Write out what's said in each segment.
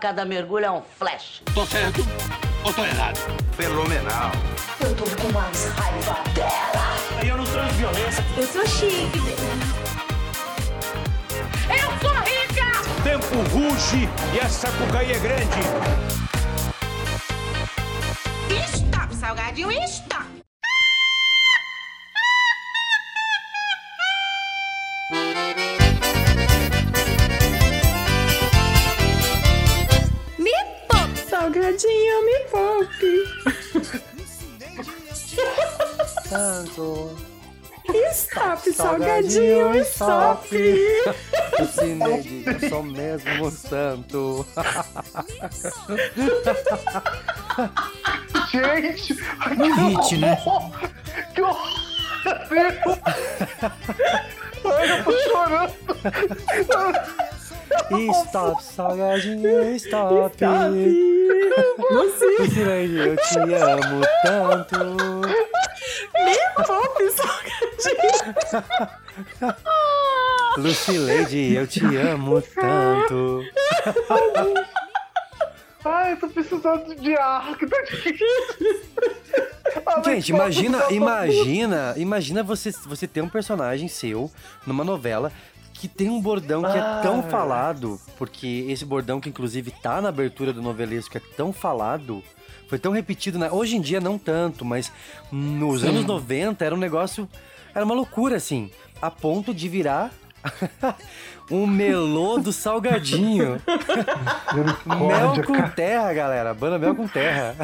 Cada mergulho é um flash. Tô certo ou tô errado? Fenomenal. Eu tô com mais raiva dela. Eu não sou violência. Eu sou chique, Eu sou rica! Tempo ruge e a sapucaí é grande. Stop, salgadinho, stop! Stop, salgadinho, stop. O Cineide, eu sou mesmo um santo. Gente, Um hit, né? que horror! Ai, eu tô chorando. Stop, salgadinho, stop. Você, O Cineide, eu te amo tanto. Poupe, salgadinho. Lucileide, eu te amo tanto. Ai, eu tô precisando de ar, que tá difícil. Gente, imagina, imagina, imagina você, você ter um personagem seu numa novela que tem um bordão que é tão Ah. falado, porque esse bordão que inclusive tá na abertura do novelesco é tão falado, foi tão repetido, né? Hoje em dia não tanto, mas nos anos 90 era um negócio, era uma loucura assim, a ponto de virar um melô do salgadinho. Mel com terra, galera. Banda mel com terra.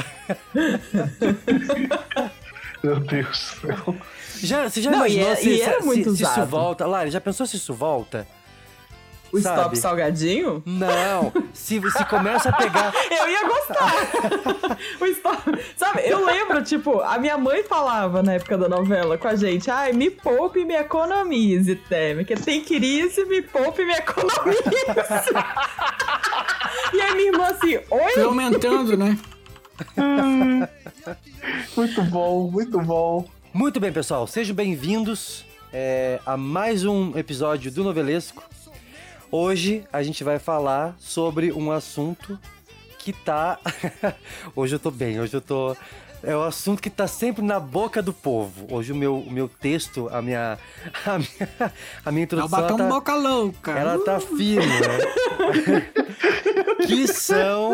Meu Deus do céu. Já, você já Não, e imaginou é- se, e era se- muito se isso volta? Lari, já pensou se isso volta? O Sabe? stop, salgadinho? Não, se, se começa a pegar... Eu ia gostar. o stop. Sabe, eu lembro, tipo, a minha mãe falava na época da novela com a gente: ai, me poupe e me economize, Temi. Que tem crise, me poupe e me economize. e aí minha irmã assim: oi? Foi aumentando, né? Muito bom, muito bom. Muito bem, pessoal, sejam bem-vindos é, a mais um episódio do Novelesco. Hoje a gente vai falar sobre um assunto que tá... hoje eu tô bem, hoje eu tô... É um assunto que tá sempre na boca do povo. Hoje o meu, o meu texto, a minha, a minha, a minha É o introdução... batom tá- boca louca. Ela tá firme, né? que são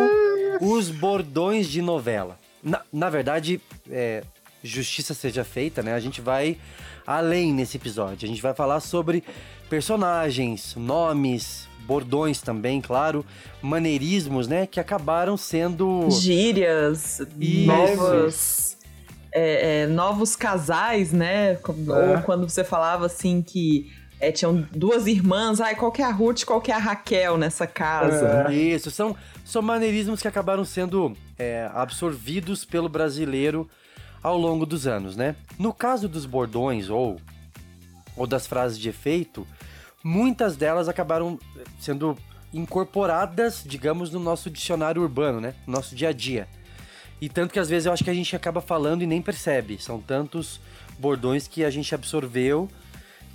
os bordões de novela. Na, na verdade, é, justiça seja feita, né? A gente vai além nesse episódio. A gente vai falar sobre personagens, nomes, bordões também, claro, maneirismos, né? Que acabaram sendo. Gírias, Isso. novas. é, é, novos casais, né? Com- Ou quando você falava assim que é, tinham duas irmãs, ai, qual que é a Ruth, qual que é a Raquel nessa casa? Isso, são, são maneirismos que acabaram sendo é, absorvidos pelo brasileiro ao longo dos anos, né? No caso dos bordões ou, ou das frases de efeito, muitas delas acabaram sendo incorporadas, digamos, no nosso dicionário urbano, né? No nosso dia a dia. E tanto que às vezes eu acho que a gente acaba falando e nem percebe. São tantos bordões que a gente absorveu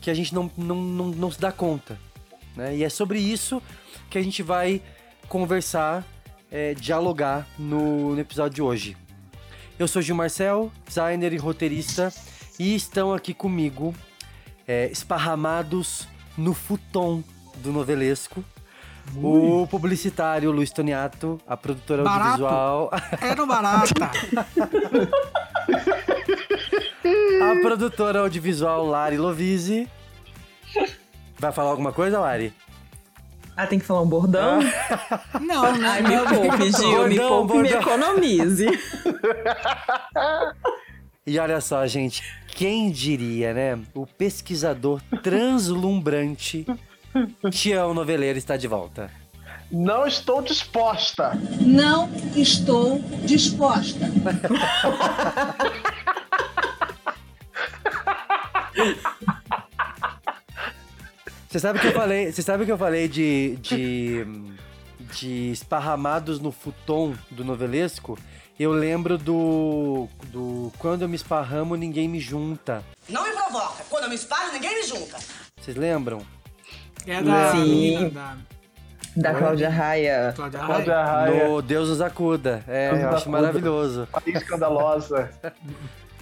que a gente não, não, não, não se dá conta. Né? E é sobre isso que a gente vai conversar, é, dialogar no, no episódio de hoje. Eu sou Gil Marcel, designer e roteirista, e estão aqui comigo, é, esparramados no futon do novelesco, o publicitário Luiz Toniato, a produtora Barato. audiovisual, Era barata. a produtora audiovisual Lari Lovise. Vai falar alguma coisa, Lari? Ah, tem que falar um bordão? Não, né? Ai, me poupe, Gil, me Bordão, poupe e me economize. E olha só, gente, quem diria, né? O pesquisador translumbrante Tião Noveleiro está de volta. Não estou disposta. Não estou disposta. Você sabe que eu falei, você sabe que eu falei de, de de esparramados no futon do novelesco? Eu lembro do do quando eu me esparramo ninguém me junta. Não me provoca! Quando eu me espalho, ninguém me junta. Vocês lembram? É da Sim. menina da Da Cláudia Raia. Cláudia Cláudia Raia. No Deus nos acuda. É, Deus eu acho acuda. maravilhoso. País escandalosa.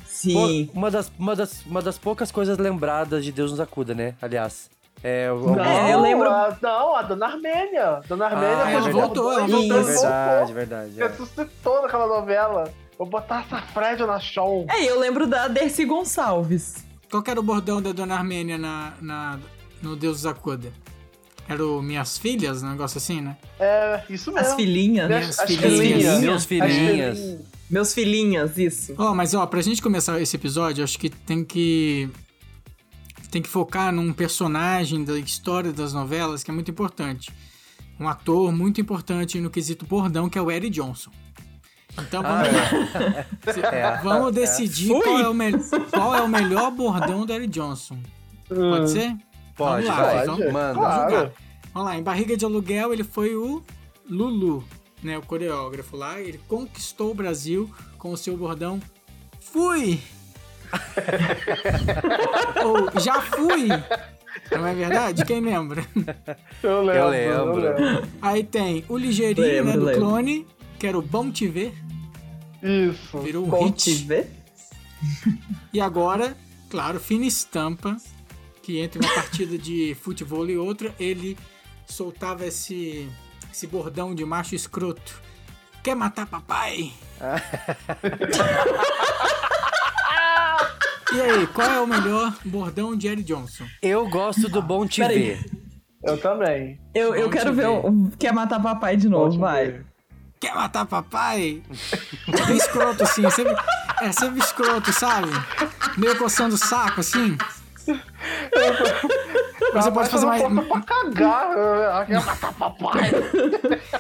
Sim. Pô, uma, das, uma, das, uma das poucas coisas lembradas de Deus nos acuda, né? Aliás. É, o- Não, É, eu lembro- A, não, a Dona Armênia. Dona Armênia Ah, foi ela de voltou, ela voltou. voltou, Verdade, verdade. é. Ressuscitou naquela novela. Vou botar essa Fred na show. É, eu lembro da Dercy Gonçalves. Qual que era o bordão da Dona Armênia na, na, no Deus dos Acuda? Era o Minhas Filhas, um negócio assim, né? É, isso mesmo. As filhinhas. Né? Minhas As filhinhas. filhinhas. Meus As filhinhas. Meus filhinhas, isso. Ó, mas ó, pra gente começar esse episódio, acho que tem que tem que focar num personagem da história das novelas que é muito importante. Um ator muito importante no quesito bordão, que é o Eric Johnson. Então vamos, Se- É. vamos decidir qual é, o me- qual é o melhor bordão do Eric Johnson. Pode ser? Pode, Vamos lá, vai. então. Manda. Vamos Claro. Vamos lá, em Barriga de Aluguel ele foi o Lulu, né, o coreógrafo lá. Ele conquistou o Brasil com o seu bordão Fui! Ou Já fui! Não é verdade? Quem lembra? Eu lembro. Eu lembro. Aí tem o Ligeirinho, Lembro, né, do lembro. clone, que era o Bom Te Ver, Isso. virou um Bom te hit. ver. E agora, claro, fina estampa, que entre uma partida de futebol e outra, ele soltava esse, esse bordão de macho escroto. Quer matar papai? e aí, qual é o melhor bordão de Eric Johnson? Eu gosto do Bom Te Peraí. Ver. Eu também. Eu, eu Bom te quero ver. ver. o- Quer matar papai de novo, Pode vai. Quer matar papai? É bem escroto assim, sempre, é sempre escroto, sabe? Meio coçando o saco assim. Você pode fazer uma, eu pra cagar. Eu quero matar papai.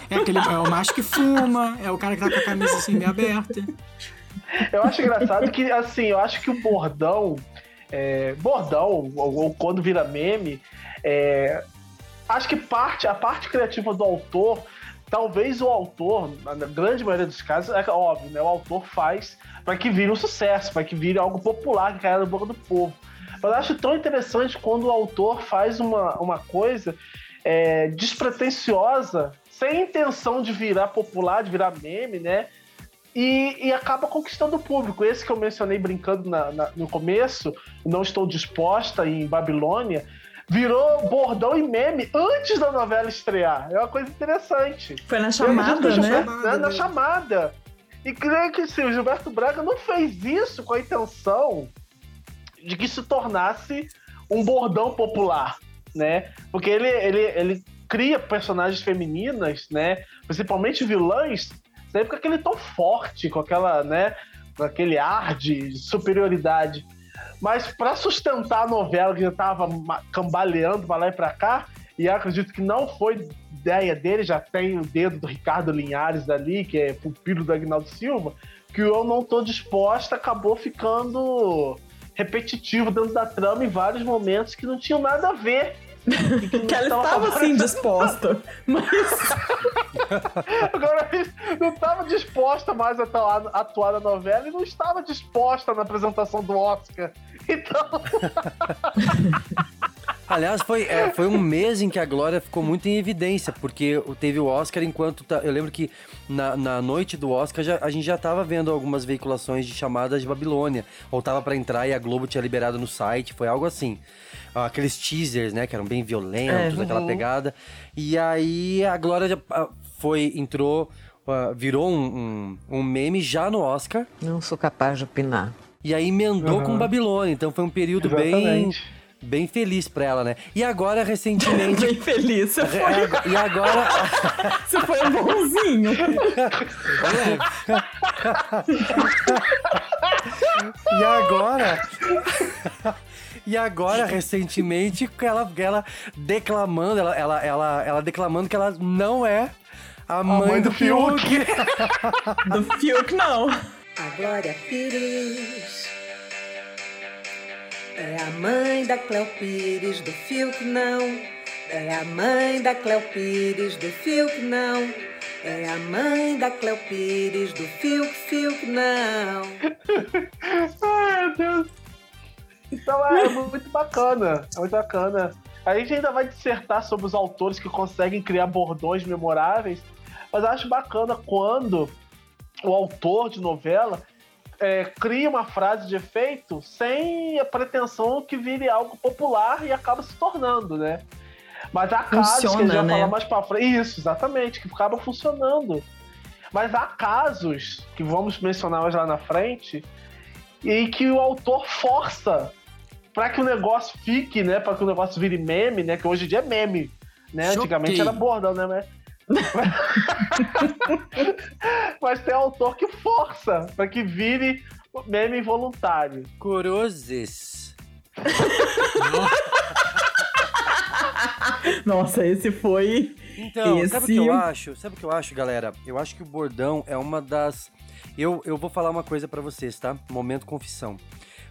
É, aquele, é o macho que fuma, é o cara que tá com a camisa assim meio aberta. Eu acho engraçado que, assim, eu acho que o bordão, é, bordão, ou, ou quando vira meme, é, acho que parte, a parte criativa do autor, talvez o autor, na grande maioria dos casos, é óbvio, né? O autor faz para que vire um sucesso, para que vire algo popular, que caia na boca do povo. Mas acho tão interessante quando o autor faz uma, uma coisa é, despretensiosa, sem intenção de virar popular, de virar meme, né? E, e acaba conquistando o público. Esse que eu mencionei brincando na- na- no começo, Não Estou Disposta em Babilônia, virou bordão e meme antes da novela estrear. É uma coisa interessante. Foi na chamada, né? Gilberto- né, Na chamada. E creio que sim, o Gilberto Braga não fez isso com a intenção de que se tornasse um bordão popular, né? Porque ele, ele, ele cria personagens femininas, né? Principalmente vilãs, sempre com aquele tom forte, com aquela, né? Com aquele ar de superioridade. Mas para sustentar a novela que já estava cambaleando para lá e para cá, e acredito que não foi ideia dele, já tem o dedo do Ricardo Linhares ali, que é pupilo do Agnaldo Silva, que Eu Não Tô Disposta acabou ficando repetitivo dentro da trama em vários momentos que não tinham nada a ver. Que ela estava assim disposta. Mas. Agora não estava disposta mais a atuar, a atuar na novela e não estava disposta na apresentação do Oscar. Então, Aliás, foi, é, foi um mês em que a Glória ficou muito em evidência, porque teve o Oscar enquanto. tá- eu lembro que na, na noite do Oscar já- a gente já tava vendo algumas veiculações de chamadas de Babilônia. Ou tava pra entrar e a Globo tinha liberado no site, foi algo assim. Aqueles teasers, né, que eram bem violentos, É. aquela pegada. E aí a Glória já, ah, foi, entrou, ah, virou um, um, um meme já no Oscar. Não sou capaz de opinar. E aí emendou com Babilônia. Então foi um período bem, Exatamente. bem feliz pra ela, né? E agora, recentemente. Bem feliz. Você foi, É, e agora. você foi um bonzinho. E agora. E agora, recentemente, ela, ela declamando, ela, ela, ela, ela declamando que ela não é a mãe, mãe do, do Fiuk. Do Fiuk, não. A Glória Pires é a mãe da Cleo Pires, do Fiuk não. É a mãe da Cleo Pires, do Fiuk não. É a mãe da Cleo Pires, do Fiuk, Fiuk não. ai meu Deus. Então é muito bacana, é muito bacana. A gente ainda vai dissertar sobre os autores que conseguem criar bordões memoráveis, mas eu acho bacana quando o autor de novela é, cria uma frase de efeito sem a pretensão que vire algo popular e acaba se tornando, né? Mas há casos que a gente Funciona, vai né? falar mais pra frente. Isso, exatamente, que acaba funcionando. Mas há casos que vamos mencionar mais lá na frente em que o autor força para que o negócio fique, né? Para que o negócio vire meme, né? Que hoje em dia é meme, né? Choquei. Antigamente era bordão, né? Mas... Mas tem autor que força para que vire meme involuntário. Cruzes. Nossa, esse foi. Então, Esse- sabe o que eu acho? Sabe o que eu acho, galera? Eu acho que o bordão é uma das. Eu, eu vou falar uma coisa pra vocês, tá? Momento confissão.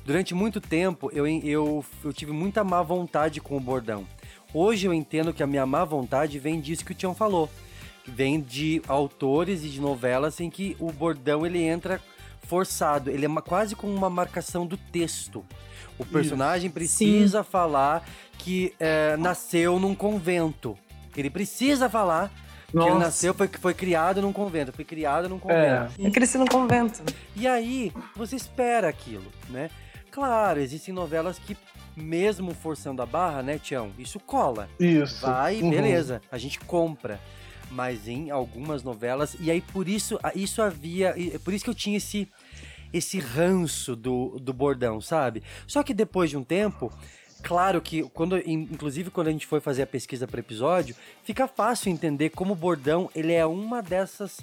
Durante muito tempo, eu, eu, eu tive muita má vontade com o bordão. Hoje eu entendo que a minha má vontade vem disso que o Tião falou. Vem de autores e de novelas em que o bordão ele entra forçado. Ele é uma- quase como uma marcação do texto. O personagem precisa falar que é, nasceu num convento. Ele precisa falar que ele Nossa. nasceu, foi, foi criado num convento, foi criado num convento. Eu cresci no convento. E aí, você espera aquilo, né? Claro, existem novelas que, mesmo forçando a barra, né, Tião? Isso cola. Isso. Vai, Uhum. beleza, a gente compra. Mas em algumas novelas, e aí por isso, isso havia. Por isso que eu tinha esse, esse ranço do, do bordão, sabe? Só que depois de um tempo. Claro que, quando, in- inclusive quando a gente foi fazer a pesquisa para episódio, fica fácil entender como o bordão ele é uma dessas,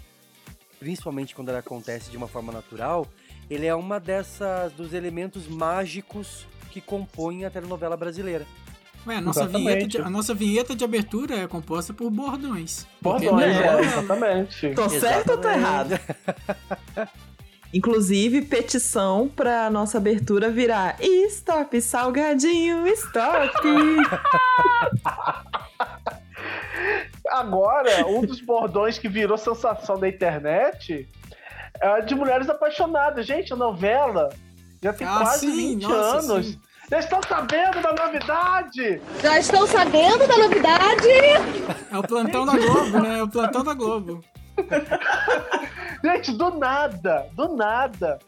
principalmente quando ele acontece de uma forma natural, ele é uma dessas dos elementos mágicos que compõem a telenovela brasileira. Ué, a nossa, vinheta de, a nossa vinheta de abertura é composta por bordões. Bordões, é, é- exatamente. Tô certo ou tô errado? Inclusive, petição pra nossa abertura virar Stop, salgadinho, stop! Agora, um dos bordões que virou sensação da internet é de mulheres apaixonadas. Gente, a novela já tem Ah, quase sim, 20 nossa, anos. sim. Já estão sabendo da novidade! Já estão sabendo da novidade? É o plantão da Globo, né? É o plantão da Globo. Gente, do nada, do nada.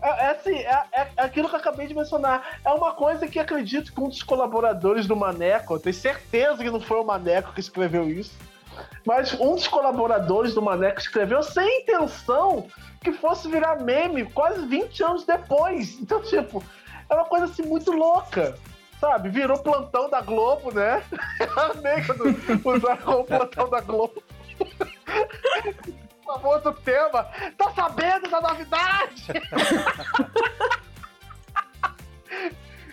É, é assim, é, é aquilo que eu acabei de mencionar. É uma coisa que acredito que um dos colaboradores do Maneco, eu tenho certeza que não foi o Maneco que escreveu isso, mas um dos colaboradores do Maneco escreveu sem intenção que fosse virar meme quase 20 anos depois. Então, tipo, é uma coisa assim muito louca. Sabe, virou plantão da Globo, né? Amei quando usaram o plantão da Globo. O famoso tema. Tá sabendo da novidade?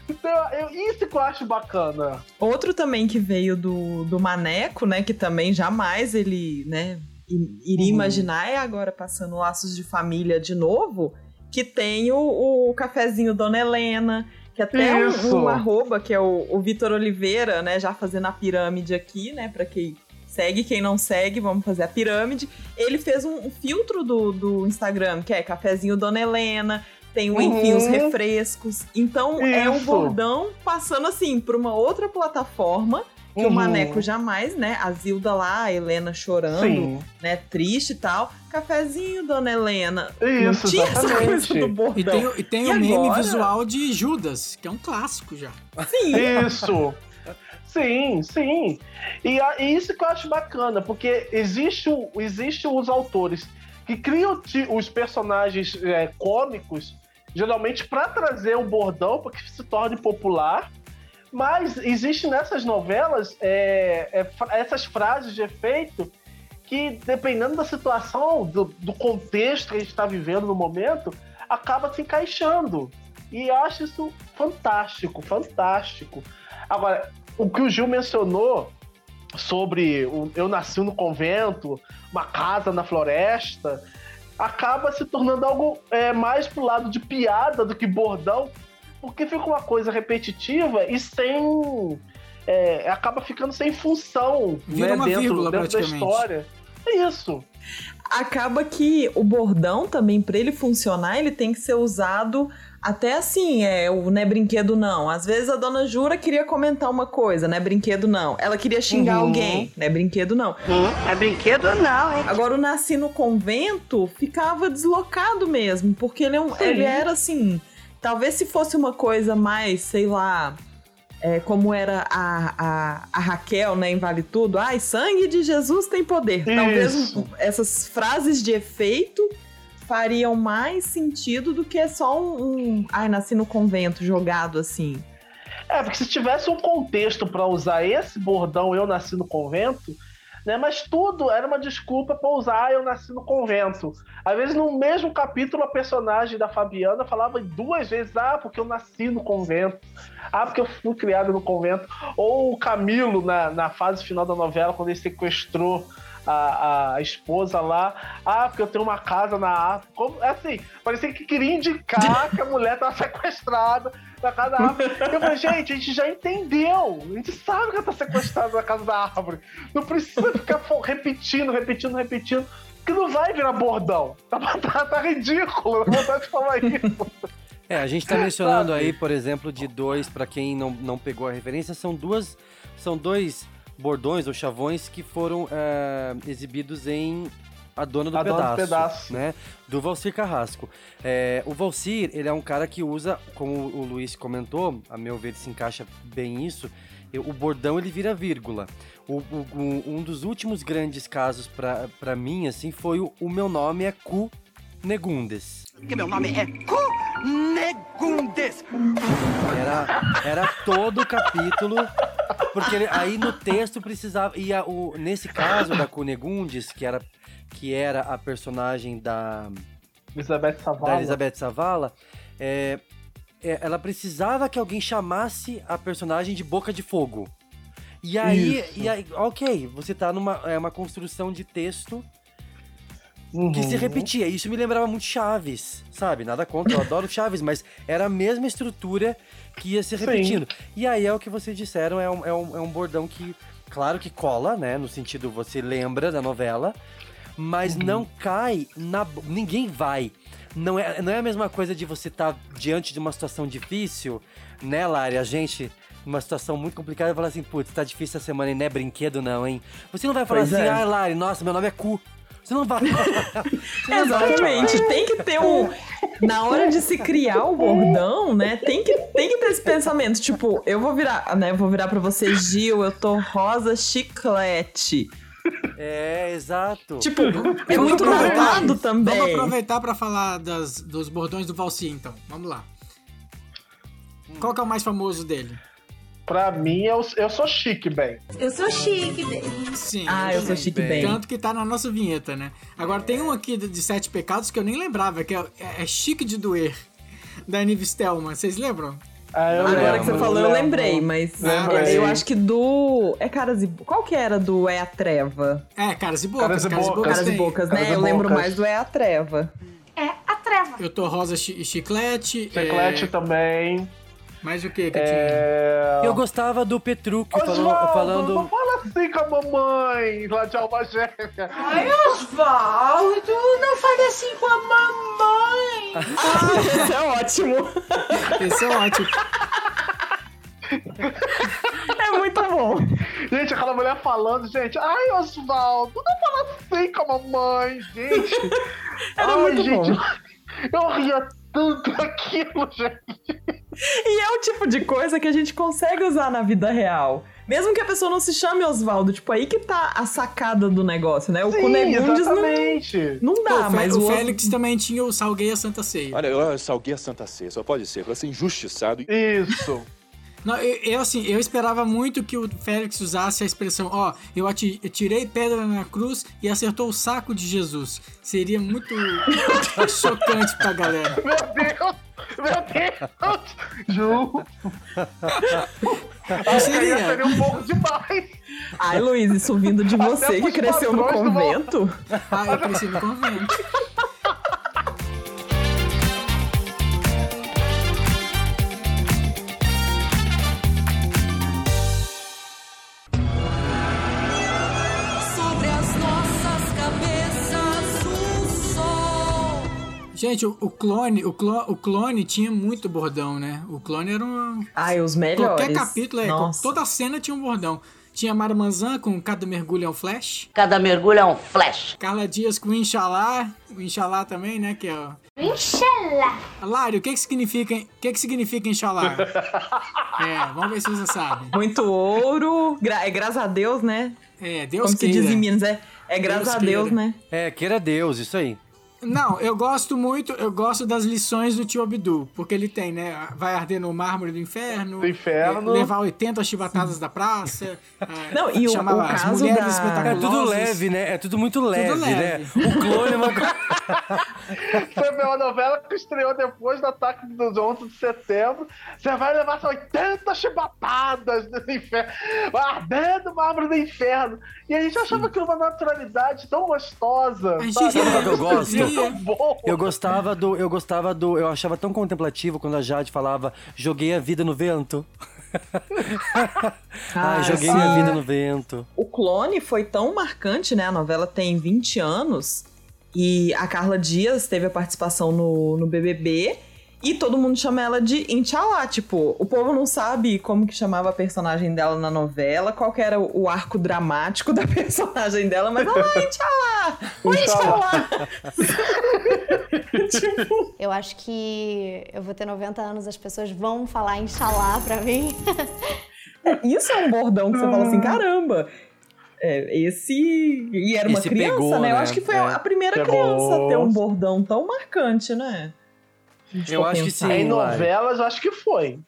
então, eu, isso que eu acho bacana. Outro também que veio do, do Maneco, né? Que também jamais ele, né, iria Uhum. imaginar, é agora passando laços de família de novo, que tem o, o cafezinho Dona Helena, que até um, Isso. um arroba, que é o, o Vitor Oliveira, né? Já fazendo a pirâmide aqui, né? Pra quem segue, quem não segue, vamos fazer a pirâmide. Ele fez um, um filtro do, do Instagram, que é cafezinho Dona Helena, tem o Enfim os Uhum. Refrescos. Então é um Isso. bordão passando assim pra uma outra plataforma que o Uhum. Maneco jamais, né? A Zilda lá, a Helena chorando, Sim. né? Triste e tal. Cafezinho, dona Helena. Isso, não tinha essa exatamente. coisa do bordão. E tem, o- e tem E o meme agora? visual de Judas, que é um clássico já. Sim. Isso. Sim, sim. E, a- e isso que eu acho bacana, porque existe, o- existe os autores que criam ti- os personagens é, cômicos, geralmente para trazer o bordão, para que se torne popular. Mas existe nessas novelas é, é, essas frases de efeito que, dependendo da situação, do, do contexto que a gente está vivendo no momento, acaba se encaixando. E eu acho isso fantástico, fantástico. Agora, o que o Gil mencionou sobre o Eu Nasci no Convento, uma casa na floresta, acaba se tornando algo é, mais pro lado de piada do que bordão, porque fica uma coisa repetitiva e sem. é, acaba ficando sem função Vira né, uma dentro, vírgula, dentro da história. É isso. Acaba que o bordão também, pra ele funcionar, ele tem que ser usado até assim, é, o não é brinquedo não. Às vezes a dona Jura queria comentar uma coisa, não é brinquedo não. Ela queria xingar Uhum. alguém, não é brinquedo não. É brinquedo não, hein? Agora o Nasci no Convento ficava deslocado mesmo, porque ele, é um- ele era assim. Talvez se fosse uma coisa mais, sei lá, é, como era a, a, a Raquel, né, em Vale Tudo. Ai, sangue de Jesus tem poder. Talvez Isso. um- essas frases de efeito fariam mais sentido do que só um, um ai, nasci no convento jogado assim. É, porque se tivesse um contexto pra usar esse bordão, eu nasci no convento, né? Mas tudo era uma desculpa pra usar "Ah, eu nasci no convento. Às vezes, no mesmo capítulo, a personagem da Fabiana falava duas vezes: ah, porque eu nasci no convento. Ah, porque eu fui criado no convento. Ou o Camilo, na, na fase final da novela, quando ele sequestrou a, a esposa lá. Ah, porque eu tenho uma casa na África. Como, assim, parecia que queria indicar que a mulher tava sequestrada na casa da árvore. Eu falei, gente, a gente já entendeu. A gente sabe que ela tá sequestrada na casa da árvore. Não precisa ficar repetindo, repetindo, repetindo. Que não vai virar bordão. Tá, tá, tá ridículo. Não vontade de falar isso. É, a gente tá mencionando aí, por exemplo, de dois, pra quem não, não pegou a referência, são duas. São dois bordões ou chavões que foram é, exibidos em A Dona do A Dona Pedaço, do Pedaço. né? Do Valcir Carrasco. É, o Valcir, ele é um cara que usa, como o Luiz comentou, a meu ver se encaixa bem isso, o bordão ele vira vírgula. O- o- o- um dos últimos grandes casos pra, pra mim, assim, foi o, o meu nome é Cu Negundes. Que meu nome é Cunegundes. Era, era todo o capítulo, porque ele- aí no texto precisava. E a- o, nesse caso da Cunegundes, que era, que era a personagem da, Elizabeth da Savala. Elizabeth Savala, é, é, ela precisava que alguém chamasse a personagem de Boca de Fogo. E aí, Isso. e aí ok, você tá numa é uma construção de texto que Uhum. se repetia. Isso me lembrava muito Chaves, sabe? Nada contra, eu adoro Chaves, mas era a mesma estrutura que ia se Sim. repetindo. E aí é o que vocês disseram, é um, é um, é um bordão que, claro que cola, né? No sentido, você lembra da novela, mas não cai na. Ninguém vai. Não é, não é a mesma coisa de você estar diante de uma situação difícil, né, Lari? A gente. Numa situação muito complicada e falar assim, putz, tá difícil essa semana e não é brinquedo, não, hein? Você não vai falar Pois assim, é. ah, Lari, nossa, meu nome é cu. Você não vai. Você não vai Exatamente, falar. tem que ter um. Na hora de se criar o bordão, né? Tem que, tem que ter esse pensamento. Tipo, eu vou virar, né? eu Vou virar pra você, Gil, eu tô rosa chiclete. É, exato. Tipo, é muito datado também. Vamos aproveitar pra falar das, dos bordões do Valci, então. Vamos lá. Qual que é o mais famoso dele? Pra mim, eu, eu sou chique, bem. Eu sou chique, bem. Sim. Ah, eu sou chique bem. Tanto que tá na nossa vinheta, né? Agora tem um aqui de, de Sete Pecados que eu nem lembrava, que é, é- é Chique de Doer, da Nive Stelman. Vocês lembram? Ah, eu Agora que você lembro, falou, eu lembro. lembrei, mas Lembrei. eu acho que do. É Caras e. Qual que era do É a Treva? É, Caras e Bocas. Caras e Caras e Bocas. Bocas Caras e. Bocas, Caras né? e Eu lembro Bocas. mais do É a Treva. É a treva. Eu tô rosa chi- chiclete. Chiclete é, também. Mais o que que tinha? É... Eu gostava do Petrúquio falando, Osvaldo, falando. não fala assim com a mamãe lá de Alma Gêmea. Ai, Osvaldo, não fale assim com a mamãe. Esse é ótimo. Esse é ótimo. É muito bom. Gente, aquela mulher falando, gente, ai, Osvaldo, não fala assim com a mamãe, gente. Era ai, muito gente, bom. eu ria tanto aquilo, gente. E é o tipo de coisa que a gente consegue usar na vida real. Mesmo que a pessoa não se chame Osvaldo, tipo, aí que tá a sacada do negócio, né? O Sim, Cunegundes não, exatamente. não Pô, dá, Fe- mas o o, Félix também tinha o Salguei a Santa Ceia. Olha, eu salguei a Santa Ceia, só pode ser, pra ser injustiçado. Isso. Não, eu, eu, assim, eu esperava muito que o Félix usasse a expressão, ó, eu ati- eu tirei pedra na cruz e acertou o saco de Jesus. Seria muito chocante pra galera. Meu Deus, meu Deus. Ju, seria. seria um pouco demais. Ai, Luiz, isso vindo de você que cresceu no convento. Ah, eu cresci no convento. Gente, o, o clone, o, clo, o clone tinha muito bordão, né? O clone era um. Ai, os melhores. Qualquer capítulo, é, Nossa. toda cena tinha um bordão. Tinha Marmanzan com Cada Mergulho é um Flash. Cada mergulho é um flash. Carla Dias com Inxalá. O Inxalá também, né? Que é o... Inxalá. Lário, o que que significa, o que que significa Inxalá? é, vamos ver se você sabe. Muito ouro. Gra- é graças a Deus, né? É, Deus Como se queira. diz em Minas, é, é graças Deus a Deus, queira. né? É, queira Deus, isso aí. Não, eu gosto muito, eu gosto das lições do tio Abdu, porque ele tem, né? Vai arder no mármore do inferno. Do inferno. é, levar 80 chibatadas da praça. é, Não, e o- chamar o as caso mulheres da- É tudo leve, né? É tudo muito leve, leve. né? O clone é uma coisa. Foi uma novela que estreou depois do ataque dos 11 de setembro. Você vai levar só 80 chibatadas do inferno, ardendo o mármore do inferno. E a gente achava aquilo uma naturalidade tão gostosa. A gente sabe? qual que eu gosto? Ria. Tão bom. Eu gostava do. Eu gostava do. Eu achava tão contemplativo quando a Jade falava joguei a vida no vento. Ah, Ai, joguei sim. minha vida no vento. O clone foi tão marcante, né? A novela tem 20 anos. E a Carla Dias teve a participação no, no BBB. E todo mundo chama ela de Inchalá. Tipo, o povo não sabe como que chamava a personagem dela na novela, qual que era o, arco dramático da personagem dela, mas ela, ah, Inchalá! Oi, Inchalá! tipo, Eu acho que eu vou ter 90 anos, as pessoas vão falar Inxalá pra mim. isso é um bordão que você fala assim, caramba. É, esse. E era uma Esse criança, pegou, né? Eu né? acho que foi É. a primeira Pegou. criança a ter um bordão tão marcante, né? Eu for acho que pensar. sim. Em novelas, acho que foi.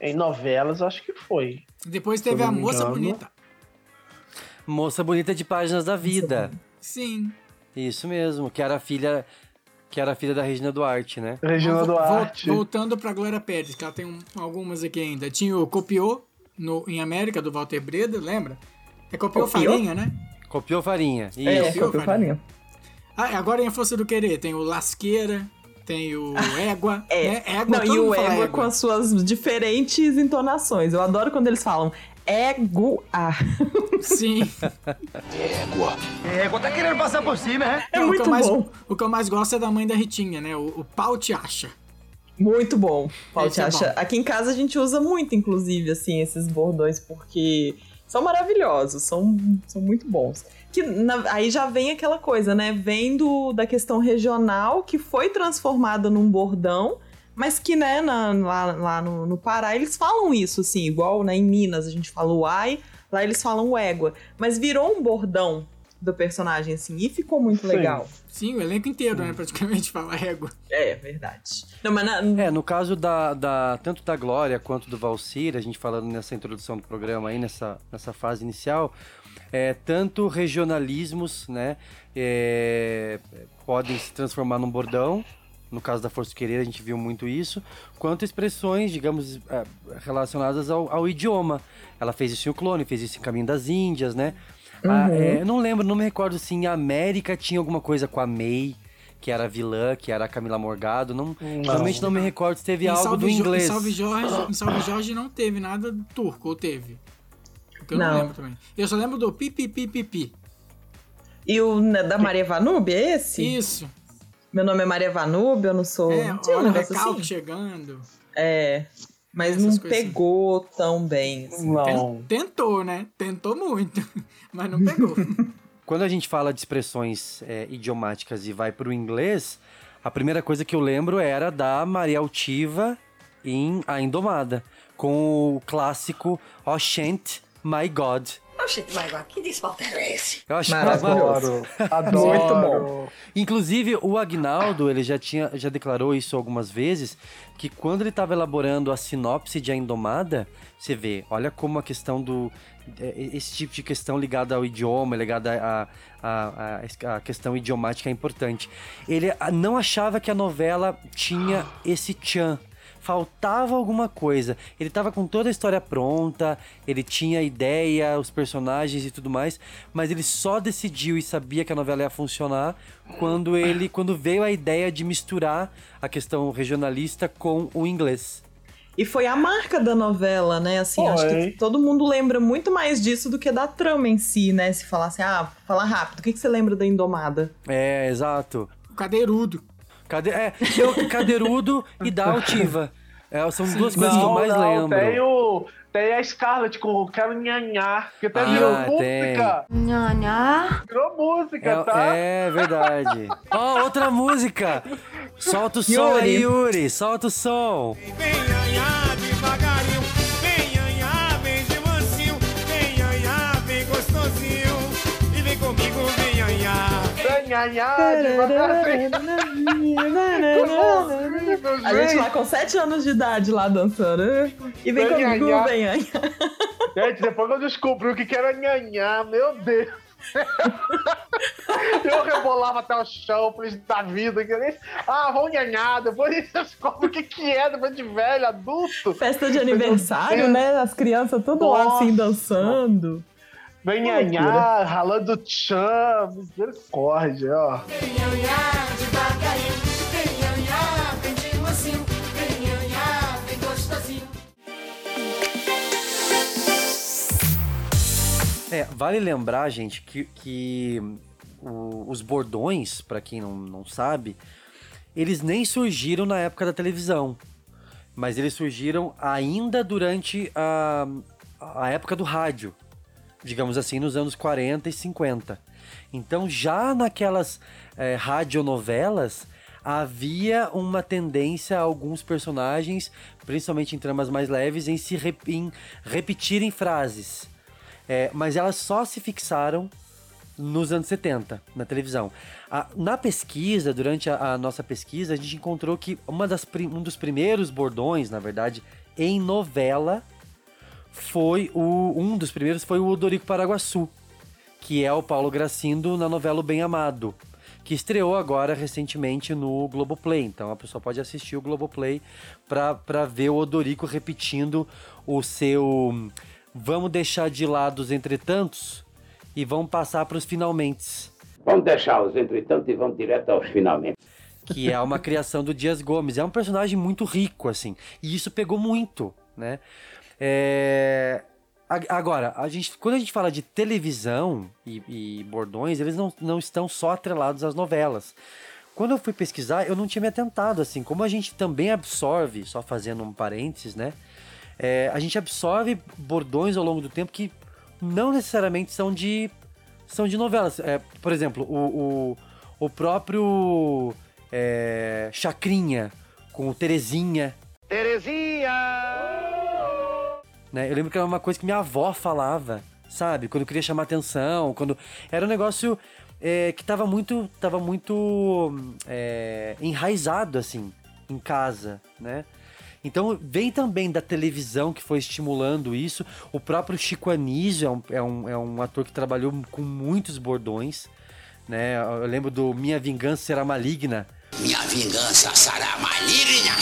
Em novelas, acho que foi. Depois teve a moça bonita. Moça bonita de páginas da vida. Sim. Isso mesmo, que era a filha. Que era a filha da Regina Duarte, né? Regina Duarte. voltando pra Glória Pérez, que ela tem um- algumas aqui ainda. Tinha o Copiou no, em América, do Walter Breda, lembra? É Copiou, Copiou? Farinha, né? Copiou farinha. Isso. É, Copiou, copiou farinha. farinha. Ah, agora em A Força do Querer, tem o Lasqueira, tem o Égua. É. né? Égua, Não, e o égua égua. com as suas diferentes entonações. Eu adoro quando eles falam égua. Sim. É, quando tá querendo passar por cima, é? É o, que muito eu mais, bom. o que eu mais gosto é da mãe da Ritinha, né? O, o pau te acha. Muito bom. Paulo Esse é acha. bom. Aqui em casa a gente usa muito, inclusive, assim, esses bordões, porque são maravilhosos, são, são muito bons. Que na- aí já vem aquela coisa, né? Vem do, da questão regional que foi transformada num bordão, mas que, né, na- lá, lá no, no Pará eles falam isso, assim, igual né, em Minas a gente fala o ai, lá eles falam o égua. Mas virou um bordão do personagem, assim, e ficou muito Sim. legal. Sim, o elenco inteiro, né? Praticamente fala égua. É, verdade. Não, mas na- É, no caso da, da- tanto da Glória quanto do Valcir, a gente falando nessa introdução do programa aí, nessa, nessa fase inicial, é, tanto regionalismos, né, é, podem se transformar num bordão, no caso da Força Querer a gente viu muito isso, quanto expressões, digamos, é, relacionadas ao, ao idioma. Ela fez isso em O Clone, fez isso em Caminho das Índias, né? Ah, Uhum. é, eu não lembro, não me recordo se em América tinha alguma coisa com a May, que era a vilã, que era a Camila Morgado. Não, realmente não me recordo se teve Em algo do Jo- inglês. Em Salve, Jorge, em Salve Jorge não teve nada do turco, ou teve? Porque eu não, Não. lembro também. Eu só lembro do pi, pi, pi, pi, pi. E o da Maria Vanube, é esse? Isso. Meu nome é Maria Vanube, eu não sou. É, Tinha um olha o negócio recalque assim? chegando. É. Mas Essas não assim. pegou tão bem. assim. Não. Ten- Tentou, né? Tentou muito, mas não pegou. Quando a gente fala de expressões é, idiomáticas e vai pro inglês, a primeira coisa que eu lembro era da Maria Altiva em A Indomada, com o clássico Oh Shant My God. Oxe, mas que desfalta é esse? Eu acho Maravilhoso. Adoro. Muito Adoro. Inclusive, o Agnaldo, ele já tinha, já declarou isso algumas vezes, que quando ele estava elaborando a sinopse de A Indomada, você vê, olha como a questão do... é, Esse tipo de questão ligada ao idioma, ligada à a, a, a questão idiomática é importante. Ele ah, não achava que a novela tinha esse tchan. Faltava alguma coisa. Ele tava com toda a história pronta, ele tinha a ideia, os personagens e tudo mais, mas ele só decidiu e sabia que a novela ia funcionar quando ele quando veio a ideia de misturar a questão regionalista com o inglês. E foi a marca da novela, né? Assim, acho que todo mundo lembra muito mais disso do que da trama em si, né? Se falasse, ah, fala rápido, o que, que você lembra da Indomada? É, exato. O cadeirudo. Cade... É, o cadeirudo e da altiva. É, são duas coisas que eu mais não, lembro. Tem, o, tem a Scarlett com Quero Nhanhá, que até Ah, virou tem. música. Nhanhá. Virou música, É, tá? é verdade. Ó, outra música. Solta o som Yuri. aí, Yuri. Solta o som. Vem anhá devagarinho, vem anhá, vem de mansinho, vem anhá, vem gostosinho, A gente lá com 7 anos de idade lá dançando. E vem comigo, vem, Nhanhá. Gente, depois que eu descobri o que era nhanhá, meu Deus. Eu rebolava até o chão, feliz da vida. Que nem... Ah, vamos nhanhar. Depois você descobre o que, que é, depois de velho, adulto. Festa de aniversário, né? As crianças tudo lá assim dançando. Vem Loucura. nhanhar, ralando chão. Misericórdia, ó. Vem anhá devagarinho, vem anhá, vem de mansinho, vem anhá, vem gostosinho. É, vale lembrar, gente, que, que o- os bordões, pra quem não, não sabe, eles nem surgiram na época da televisão. Mas eles surgiram ainda durante a, a época do rádio. Digamos assim, nos anos 40 e 50. Então, já naquelas é, radionovelas, havia uma tendência a alguns personagens, principalmente em tramas mais leves, em se rep- em repetirem frases. É, mas elas só se fixaram nos anos 70, na televisão. A- na pesquisa, durante a, a nossa pesquisa, a gente encontrou que uma das, um dos primeiros bordões, na verdade, em novela, foi o. Um dos primeiros foi o Odorico Paraguaçu, que é o Paulo Gracindo na novela O Bem Amado, que estreou agora recentemente no Globoplay. Então a pessoa pode assistir o Globoplay pra ver o Odorico repetindo o seu. Vamos deixar de lado os entretantos e vamos passar para os finalmente. Vamos deixar os entretanto e vamos direto aos finalmente. que é uma criação do Dias Gomes. É um personagem muito rico, assim. E isso pegou muito, né? É, Agora, a gente, quando a gente fala de televisão e, e bordões, eles não, não estão só atrelados às novelas. Quando eu fui pesquisar, eu não tinha me atentado, assim, como a gente também absorve, só fazendo um parênteses, né? É, a gente absorve bordões ao longo do tempo que não necessariamente são de são de novelas. É, por exemplo, o, o, o próprio é, Chacrinha com o. Terezinha! Né? Eu lembro que era uma coisa que minha avó falava, sabe? Quando eu queria chamar atenção, quando era um negócio é, que tava muito, tava muito é, enraizado assim em casa, né? Então vem também da televisão que foi estimulando isso. O próprio Chico Anísio é um, é um, é um ator que trabalhou com muitos bordões, né? Eu lembro do Minha Vingança Será Maligna, Minha vingança será maligna.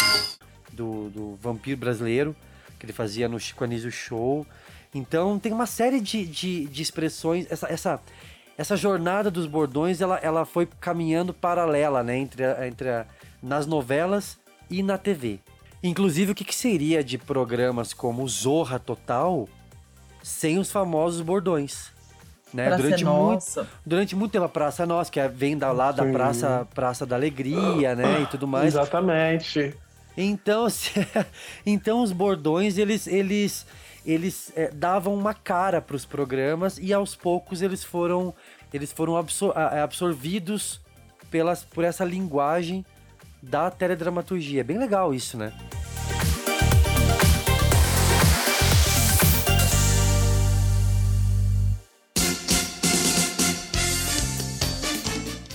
do, do vampiro brasileiro, que ele fazia no Chico Anísio Show. Então tem uma série de, de, de expressões. Essa, essa, essa jornada dos bordões ela, ela foi caminhando paralela né, entre, a- entre a- nas novelas e na TV. Inclusive, o que, que seria de programas como Zorra Total sem os famosos bordões? Né? Praça durante, é muito, Nossa. durante muito tempo, a Praça é Nossa, que é- vem da, lá da Sim. Praça, Praça da Alegria, né? E tudo mais. Exatamente. Então, então os bordões eles eles eles é, davam uma cara para os programas e aos poucos eles foram eles foram absor- a- absorvidos pelas por essa linguagem da teledramaturgia. É bem legal isso, né?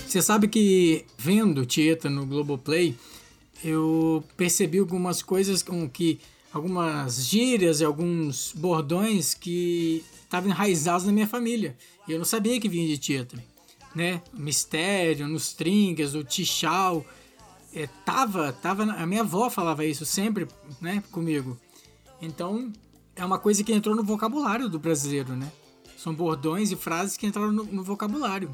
Você sabe que vendo Tieta no Globoplay, eu percebi algumas coisas com que algumas gírias e alguns bordões que estavam enraizados na minha família. E eu não sabia que vinha de Tieta, né? Mistério, nos tringas, o tichau, é, tava, tava, a minha avó falava isso sempre, né, comigo. Então, é uma coisa que entrou no vocabulário do brasileiro, né? São bordões e frases que entraram no, no vocabulário.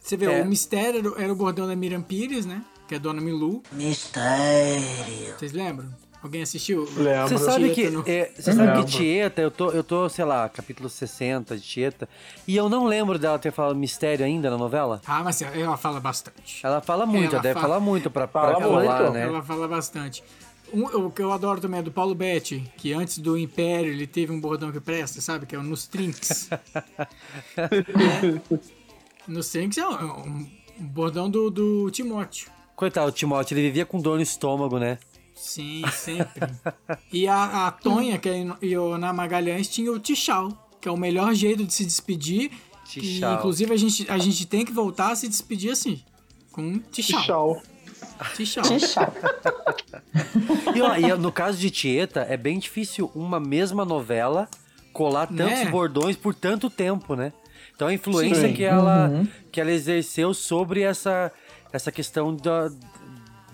Você vê, É. o mistério era o bordão da Miriam Pires, né? Que é Dona Milu. Mistério. Vocês lembram? Alguém assistiu? Você sabe que, Tieta no- é, você sabe Lembro. que Tieta, eu tô, eu tô, sei lá, capítulo 60 de Tieta, e eu não lembro dela ter falado mistério ainda na novela. Ah, mas ela fala bastante. Ela fala muito, Ela ela deve fala- falar muito pra, pra Fala colar, muito. né? Ela fala bastante. Um- o que eu adoro também é do Paulo Betti, que antes do Império ele teve um bordão que presta, sabe? Que é o Nos Trinks. É. Nos Trinks é um, um- um bordão do, do Timóteo. Coitado, o Timóteo, ele vivia com dor no estômago, né? Sim, sempre. e a, a Tonha, que é e o Ana Magalhães, tinha o Tchau, que é o melhor jeito de se despedir. E, Tchau. inclusive, a gente, a gente tem que voltar a se despedir assim. Com um Tchau. Tchau. Tchau. E, ó, e no caso de Tieta, é bem difícil uma mesma novela colar tantos Né? bordões por tanto tempo, né? Então a influência Sim. que ela, Uhum. que ela exerceu sobre essa, essa questão da,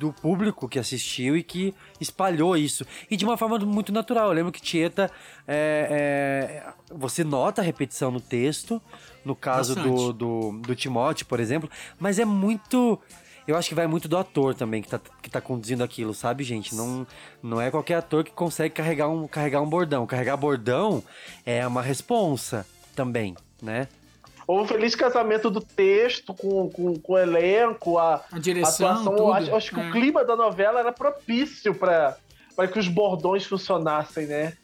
do público que assistiu e que espalhou isso. E de uma forma muito natural. Eu lembro que Tieta, é, é, você nota a repetição no texto, no caso do, do, do Timóteo, por exemplo, mas é muito. Eu acho que vai muito do ator também que tá, que tá conduzindo aquilo, sabe, gente? Não, não é qualquer ator que consegue carregar um, carregar um bordão. Carregar bordão é uma responsa também, né? Houve um feliz casamento do texto com, com, com o elenco, a, A direção, atuação. tudo. Acho, acho que É. o clima da novela era propício para que os bordões funcionassem, né?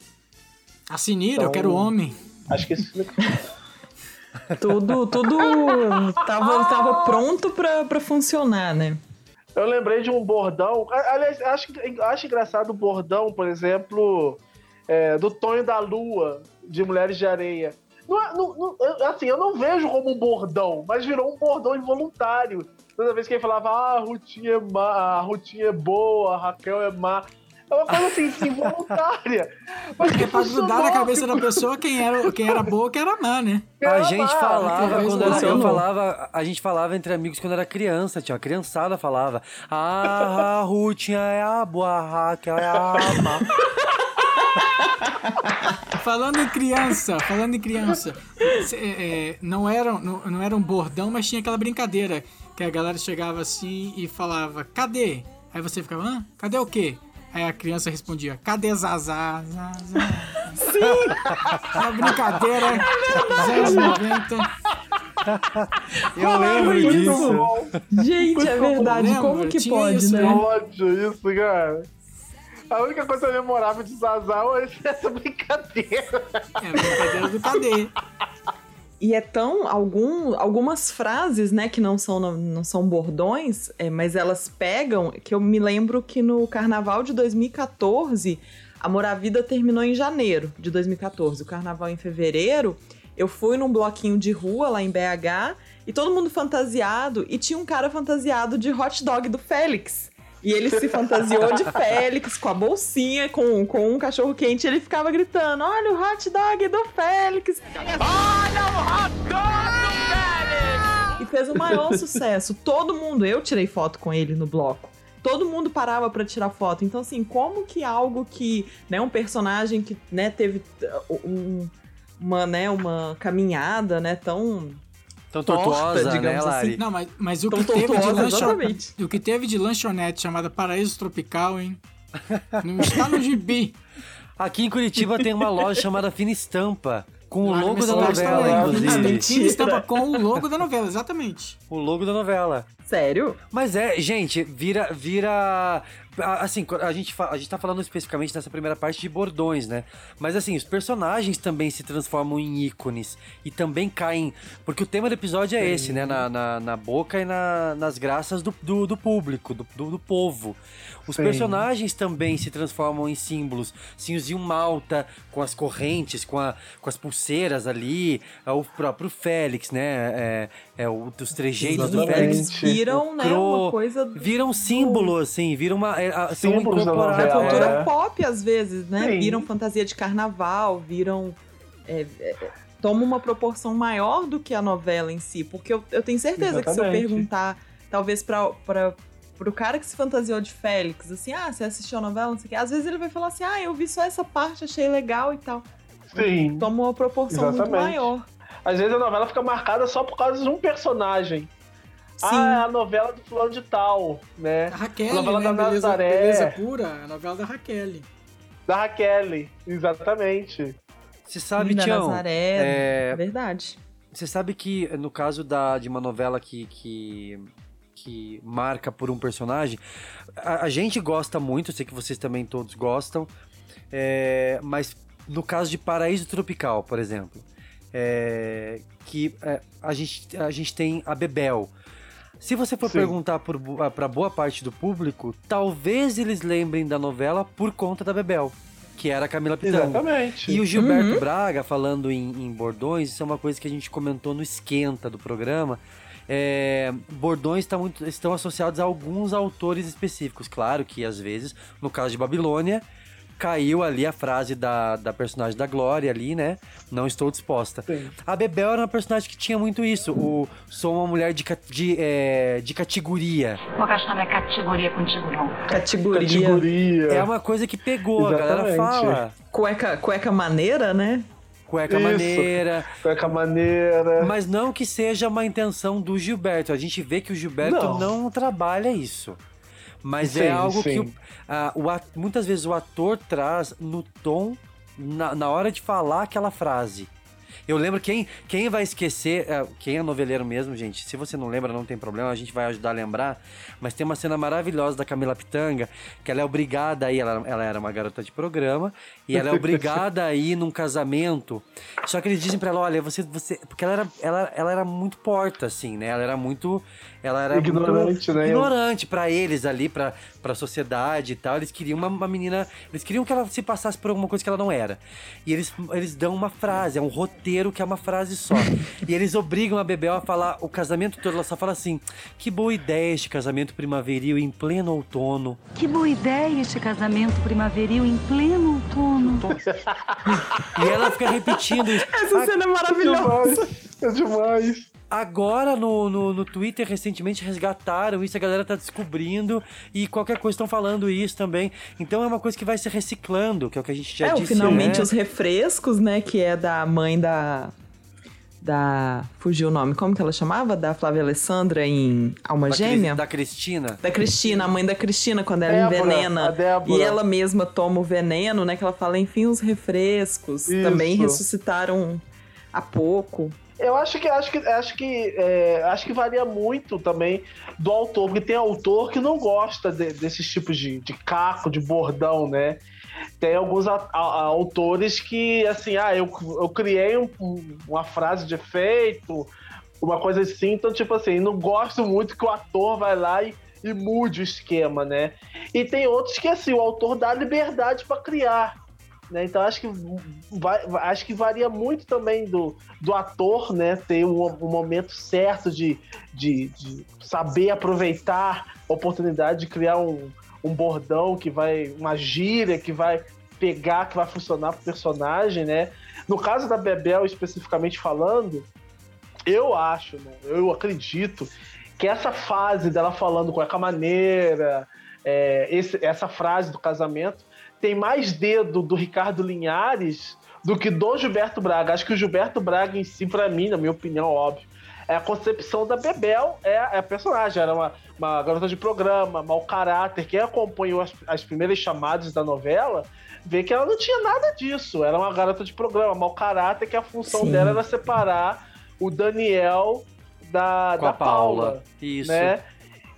A Sinira, Então- eu quero homem. Acho que isso. Tudo, tudo tava, tava pronto pra, pra funcionar, né? Eu lembrei de um bordão. a- Aliás, acho, acho engraçado o bordão, por exemplo, é, do Tonho da Lua, de Mulheres de Areia. Não não- não- eu- assim, eu não vejo como um bordão, mas virou um bordão involuntário. Toda vez que ele falava, ah, a Rutinha é, má, a Rutinha é boa, a Raquel é má. É uma coisa assim, involuntária. Mas Porque que pra grudar na cabeça da pessoa quem era, quem era boa, quem era má, né? A gente má. falava talvez quando era, eu falava, a gente falava entre amigos quando era criança, tinha uma criançada falava: "Ah, a Rutinha é a boa, a Raquel é a má". Falando em criança, falando em criança, cê, é, é, não, era, não, não era um bordão, mas tinha aquela brincadeira que a galera chegava assim e falava, cadê? Aí você ficava, hã? Cadê o quê? Aí a criança respondia, cadê Zazá? Zazá? Sim! Uma brincadeira dos anos 90. Eu lembro disso. bom. Gente, é verdade. Lembra? Como que Tinha pode, isso, né? ódio isso, cara. A única coisa memorável de Zazal é essa brincadeira. É a brincadeira do cadê? E é tão. Algum, algumas frases, né, que não são, não são bordões, é, mas elas pegam. Que eu me lembro que no carnaval de 2014, Amor à Vida terminou em janeiro de 2014. O carnaval em fevereiro. Eu fui num bloquinho de rua lá em BH e todo mundo fantasiado. E tinha um cara fantasiado de hot dog do Félix. E ele se fantasiou de Félix com a bolsinha, com, com um cachorro quente. E ele ficava gritando: Olha o hot dog do Félix. E fez o maior sucesso. Todo mundo, eu tirei foto com ele no bloco. Todo mundo parava pra tirar foto. Então, assim, como que algo que, né, um personagem que, né, teve uh, um- uma, né, uma caminhada, né, tão Tão torta, tortuosa, né, digamos assim. Lari? Não, mas, mas o, Tão que teve de tortuosa, lancho... exatamente. o que teve de lanchonete chamada Paraíso Tropical, hein? Não está no gibi. Aqui em Curitiba tem uma loja chamada Fina Estampa, com o Lá na logo da novela, inclusive. Fina estampa com o logo da novela, exatamente. O logo da novela. Sério? Mas é, gente, vira. vira assim, a gente, a gente tá falando especificamente nessa primeira parte de bordões, né? Mas assim, os personagens também se transformam em ícones e também caem. Porque o tema do episódio é esse, né? Na, na, na boca e na- nas graças do, do, do público, do, do, do povo. Os Sim. personagens também se transformam em símbolos. Sinhozinho Malta, com as correntes, com, a, com as pulseiras ali, o próprio Félix, né? É, é o, os trejeitos do Exatamente. Félix. Viram, né, uma coisa Vira um símbolo, assim, vira uma. a- são Símbolos da incorporados. novela, cultura é. pop, às vezes, né? Sim. Viram fantasia de carnaval, viram. é, é, toma uma proporção maior do que a novela em si. Porque eu, eu tenho certeza que se eu Exatamente. perguntar, talvez pra, pro cara que se fantasiou de Félix, assim, ah, você assistiu a novela, não sei o quê, às vezes ele vai falar assim, ah, eu vi só essa parte, achei legal e tal. Sim. Toma uma proporção muito Exatamente. maior. Às vezes a novela fica marcada só por causa de um personagem. Ah, é a novela do fulano de tal, né? A Raquel, a novela né? da Beleza, Nazaré. Beleza Pura, a novela da Raquel. Da Raquel, exatamente. Você sabe, Linda Tião, Nazaré, é, verdade. Você sabe que no caso da, de uma novela que, que, que marca por um personagem, a, a gente gosta muito, sei que vocês também todos gostam, é, mas no caso de Paraíso Tropical, por exemplo, é, que é, a, gente, a gente tem a Bebel. Se você for Sim. perguntar para boa parte do público, talvez eles lembrem da novela por conta da Bebel, que era a Camila Pitanga. Exatamente. E o Gilberto Uhum. Braga, falando em, em bordões, isso é uma coisa que a gente comentou no esquenta do programa. É, bordões tá muito- estão associados a alguns autores específicos. Claro que, às vezes, no caso de Babilônia, caiu ali a frase da, da personagem da Glória ali, né? Não estou disposta. A Bebel era uma personagem que tinha muito isso. O sou uma mulher de, de, é, de categoria. Vou gastar minha categoria contigo, não. Categoria. Categoria. É uma coisa que pegou, a galera fala. Cueca, cueca maneira, né? Cueca Isso. maneira. Cueca maneira. Mas não que seja uma intenção do Gilberto. A gente vê que o Gilberto Não. não, trabalha isso. Mas Sim, é algo sim. que o, ah, muitas vezes o ator traz no tom, na, na hora de falar aquela frase. Eu lembro quem, quem vai esquecer, é, quem é noveleiro mesmo, gente, se você não lembra, não tem problema, a gente vai ajudar a lembrar. Mas tem uma cena maravilhosa da Camila Pitanga, que ela é obrigada aí, ela, ela era uma garota de programa, e ela é obrigada a ir num casamento. Só que eles dizem pra ela, olha, você. você porque ela era, ela, ela era muito porta, assim, né? Ela era muito. Ela era Ignorante, muito né? ignorante pra eles ali, pra, pra sociedade e tal. Eles queriam uma, uma menina. Eles queriam que ela se passasse por alguma coisa que ela não era. E eles, eles dão uma frase, é um roteiro que é uma frase só. e eles obrigam a Bebel a falar o casamento todo. Ela só fala assim: que boa ideia este casamento primaveril em pleno outono. Que boa ideia este casamento primaveril em pleno outono. E ela fica repetindo isso. Essa cena é maravilhosa. É demais. Agora no, no, no Twitter, recentemente, resgataram isso, a galera tá descobrindo e qualquer coisa estão falando isso também. Então é uma coisa que vai se reciclando, que é o que a gente já é, o disse. finalmente né? os refrescos, né? Que é da mãe da. Da. Fugiu o nome. Como que ela chamava? Da Flávia Alessandra em Alma Da Gêmea? Da Cristina. Da Cristina, a mãe da Cristina, quando ela Débora, envenena. E ela mesma toma o veneno, né? Que ela fala, enfim, os refrescos Isso. também ressuscitaram há pouco. Eu acho que acho que acho que é, acho que varia muito também do autor, porque tem autor que não gosta de- desses tipos de, de caco, de bordão, né? Tem alguns a- a- autores que, assim, ah, eu, eu criei um- um- uma frase de efeito, uma coisa assim, então, tipo assim, não gosto muito que o ator vai lá e, e mude o esquema, né? E tem outros que, assim, o autor dá liberdade para criar. Né? Então acho que vai, acho que varia muito também do, do ator, né? Ter um, um momento certo de, de, de saber aproveitar a oportunidade de criar um, um bordão que vai, uma gíria que vai pegar, que vai funcionar pro personagem, né? No caso da Bebel, especificamente falando, eu acho, né? eu acredito que essa fase dela falando com a maneira, é, esse- essa frase do casamento, tem mais dedo do Ricardo Linhares do que do Gilberto Braga. Acho que o Gilberto Braga em si, pra mim, na minha opinião, óbvio, é a concepção da Bebel, é, é a personagem. Era uma, uma garota de programa, mau caráter. Quem acompanhou as, as primeiras chamadas da novela vê que ela não tinha nada disso. Era uma garota de programa, mau caráter, que a função Sim. dela era separar o Daniel da, Com da a Paula. Paula. Isso. Né?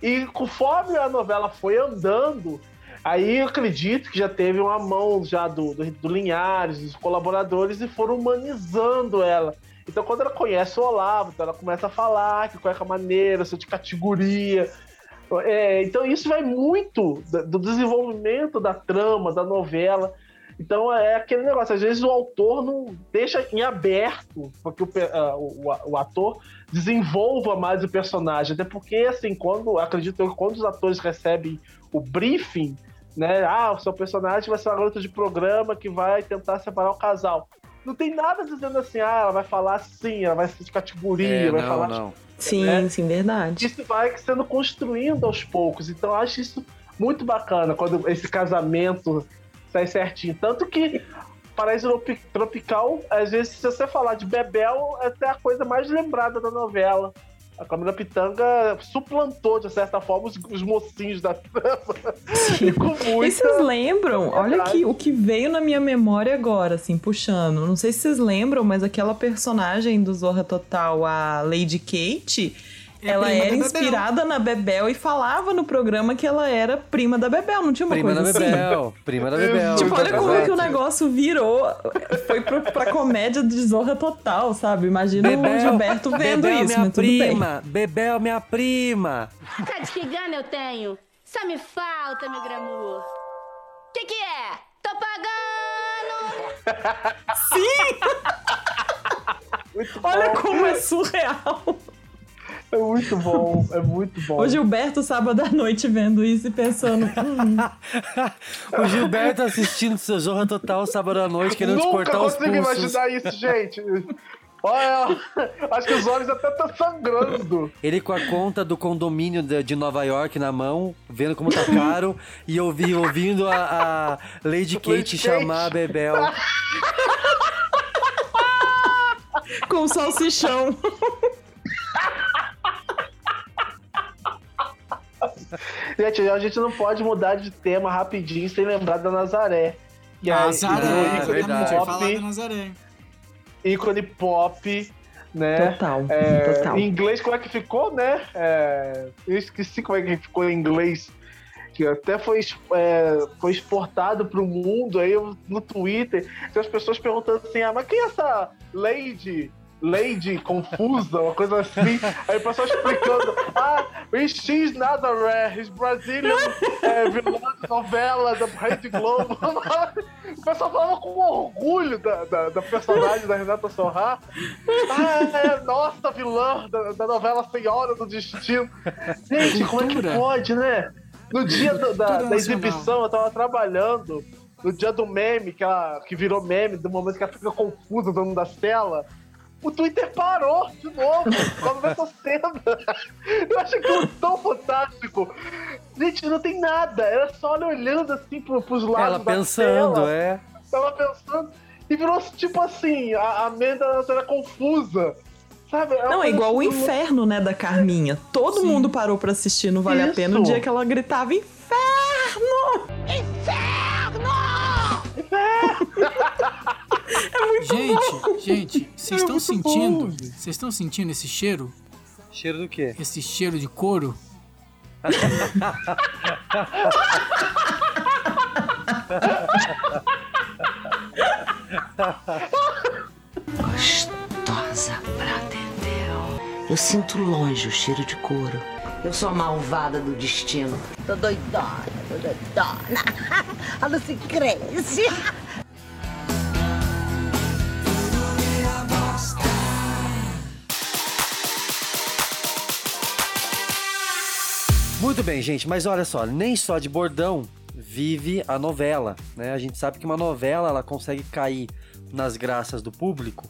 E conforme a novela foi andando, aí eu acredito que já teve uma mão já do, do, do Linhares, dos colaboradores, e foram humanizando ela. Então, quando ela conhece o Olavo, então ela começa a falar que qual é a maneira, sou de categoria. É, então, isso vai muito do, desenvolvimento da trama, da novela. Então, é aquele negócio. Às vezes, o autor não deixa em aberto o, pe- ah, o, o ator desenvolva mais o personagem. Até porque, assim, quando acredito eu que quando os atores recebem o briefing, né? Ah, o seu personagem vai ser uma garota de programa que vai tentar separar o casal. Não tem nada dizendo assim, ah, ela vai falar assim, ela vai ser de categoria, É, vai não, falar. não. Sim, né? sim, verdade. Isso vai sendo construindo aos poucos. Então, eu acho isso muito bacana quando esse casamento sai certinho. Tanto que Paraíso Tropi- Tropical, às vezes, se você falar de Bebel, é até a coisa mais lembrada da novela. A Camila Pitanga suplantou, de certa forma, os, os mocinhos da trama. Ficou muito. E vocês lembram? Olha aqui o que veio na minha memória agora, assim, puxando. Não sei se vocês lembram, mas aquela personagem do Zorra Total, a Lady Kate, É ela prima era da Bebel. inspirada na Bebel e falava no programa que ela era prima da Bebel, não tinha uma Prima da coisa assim? Bebel, prima da Bebel. Tipo, olha como que o negócio virou. Foi pro, pra comédia de Zorra Total, sabe? Imagina o Gilberto vendo Bebel, isso, minha tudo bem. prima, Bebel, minha prima. Tá de que gana eu tenho? Só me falta, meu glamour. Que que é? Tô pagando! Sim! Olha como é surreal. É muito bom, é muito bom. O Gilberto, sábado à noite, vendo isso e pensando. "Hum, O Gilberto assistindo seu Zorra Total sábado à noite, querendo Nunca cortar os consigo pulsos. imaginar isso, gente. Olha, acho que os olhos até estão sangrando. Ele com a conta do condomínio de, Nova York na mão, vendo como tá caro, e ouvi, ouvindo a, a Lady Kate Kate. chamar a Bebel. com o salsichão. Gente, a gente não pode mudar de tema rapidinho sem lembrar da Nazaré. E aí, Nazaré, é ícone verdade. Eu ia falar pop, da Nazaré. ícone pop, né? Total, É, total. Em inglês, como é que ficou, né? É, eu esqueci como é que ficou em inglês. Que até foi, é, foi exportado pro mundo aí no Twitter. Tem as pessoas perguntando assim: ah, mas quem é essa Lady? Lady confusa, uma coisa assim. Aí o pessoal explicando: ah, she's Nazaré, he's Brazilian é, vilã de novela da Rede Globo. o pessoal falava com orgulho da, da, da personagem da Renata Sorrah. Ah, é a nossa vilã da, da novela Senhora do Destino. Gente, como é que pode, né? No dia do- da, da exibição, eu tava trabalhando. No dia do meme, que, ela, que virou meme, do momento que ela fica confusa dentro da tela. O Twitter parou de novo, causa dessa cena. Eu acho aquilo tão fantástico. Gente, não tem nada. Era só ela olhando assim pro, pros lados Ela da pensando, tela. é. Tava pensando. E virou tipo assim, a, a Amanda era confusa. Sabe? Ela Não, é igual o inferno, né, da Carminha. Todo mundo parou pra assistir no Vale a Isso. Pena o dia que ela gritava inferno! Gente, gente, vocês estão sentindo? Vocês estão sentindo esse cheiro? Cheiro do quê? Esse cheiro de couro? Gostosa pra atender. Eu sinto longe o cheiro de couro. Eu sou a malvada do destino. Tô doidona, tô doidona. A Lucy cresce. Muito bem, gente, mas olha só, nem só de bordão vive a novela, né? A gente sabe que uma novela ela consegue cair nas graças do público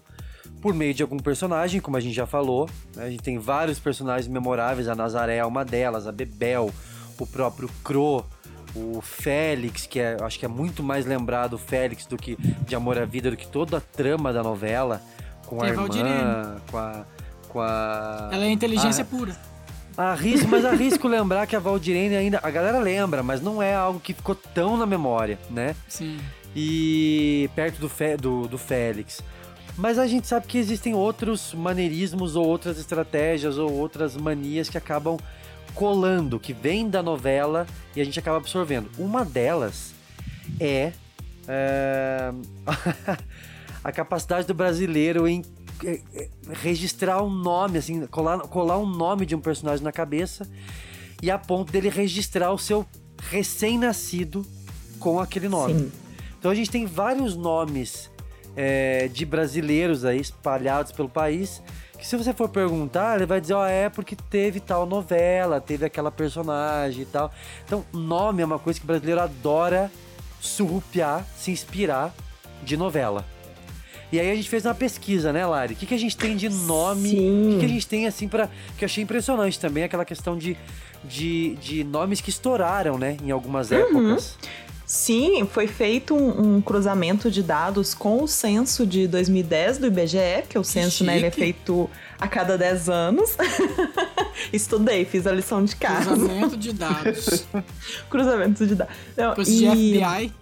por meio de algum personagem, como a gente já falou. né? A gente tem vários personagens memoráveis, a Nazaré é uma delas, a Bebel, o próprio Cro, o Félix, que é, acho que é muito mais lembrado o Félix do que de Amor à Vida do que toda a trama da novela, com a Tem a irmã, Valdirene. com a com a Ela é inteligência a- pura. Arrisco, mas arrisco lembrar que a Valdirene ainda. A galera lembra, mas não é algo que ficou tão na memória, né? Sim. E perto do, Fé- do, do Félix. Mas a gente sabe que existem outros maneirismos ou outras estratégias ou outras manias que acabam colando, que vem da novela e a gente acaba absorvendo. Uma delas é, é, a capacidade do brasileiro em registrar um nome, assim, colar, colar um nome de um personagem na cabeça e a ponto dele registrar o seu recém-nascido com aquele nome. Sim. Então a gente tem vários nomes é, de brasileiros aí espalhados pelo país. Que se você for perguntar, ele vai dizer, ó, é porque teve tal novela, teve aquela personagem e tal. Então, nome é uma coisa que o brasileiro adora surrupiar, se inspirar de novela. E aí a gente fez uma pesquisa, né, Lari? O que, que a gente tem de nome? Sim. O que, que a gente tem, assim, para Que eu achei impressionante também, aquela questão de, de, de nomes que estouraram, né, em algumas épocas. Sim, foi feito um, um cruzamento de dados com o censo de 2010 do IBGE, que o censo né, ele é feito a cada 10 anos. Estudei, fiz a lição de casa. Cruzamento de dados. Cruzamento de dados. Coisa de FBI.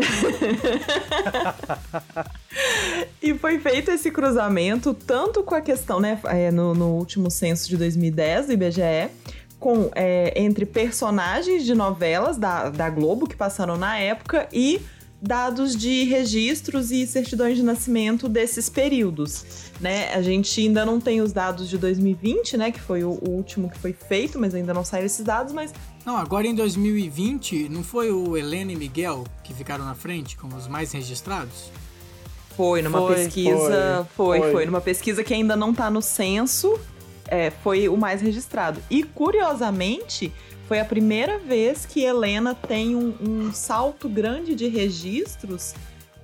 E foi feito esse cruzamento tanto com a questão, né, é, no, no último censo de 2010 do IBGE, com, é, entre personagens de novelas da, da Globo que passaram na época e dados de registros e certidões de nascimento desses períodos, né? A gente ainda não tem os dados de 2020, né, que foi o, o último que foi feito, mas ainda não saíram esses dados, mas Não, agora em 2020, não foi o Helena e Miguel que ficaram na frente como os mais registrados? Foi numa Foi, pesquisa. Foi foi, foi, foi. Numa pesquisa que ainda não tá no censo. é, foi o mais registrado. E curiosamente, foi a primeira vez que Helena tem um, um salto grande de registros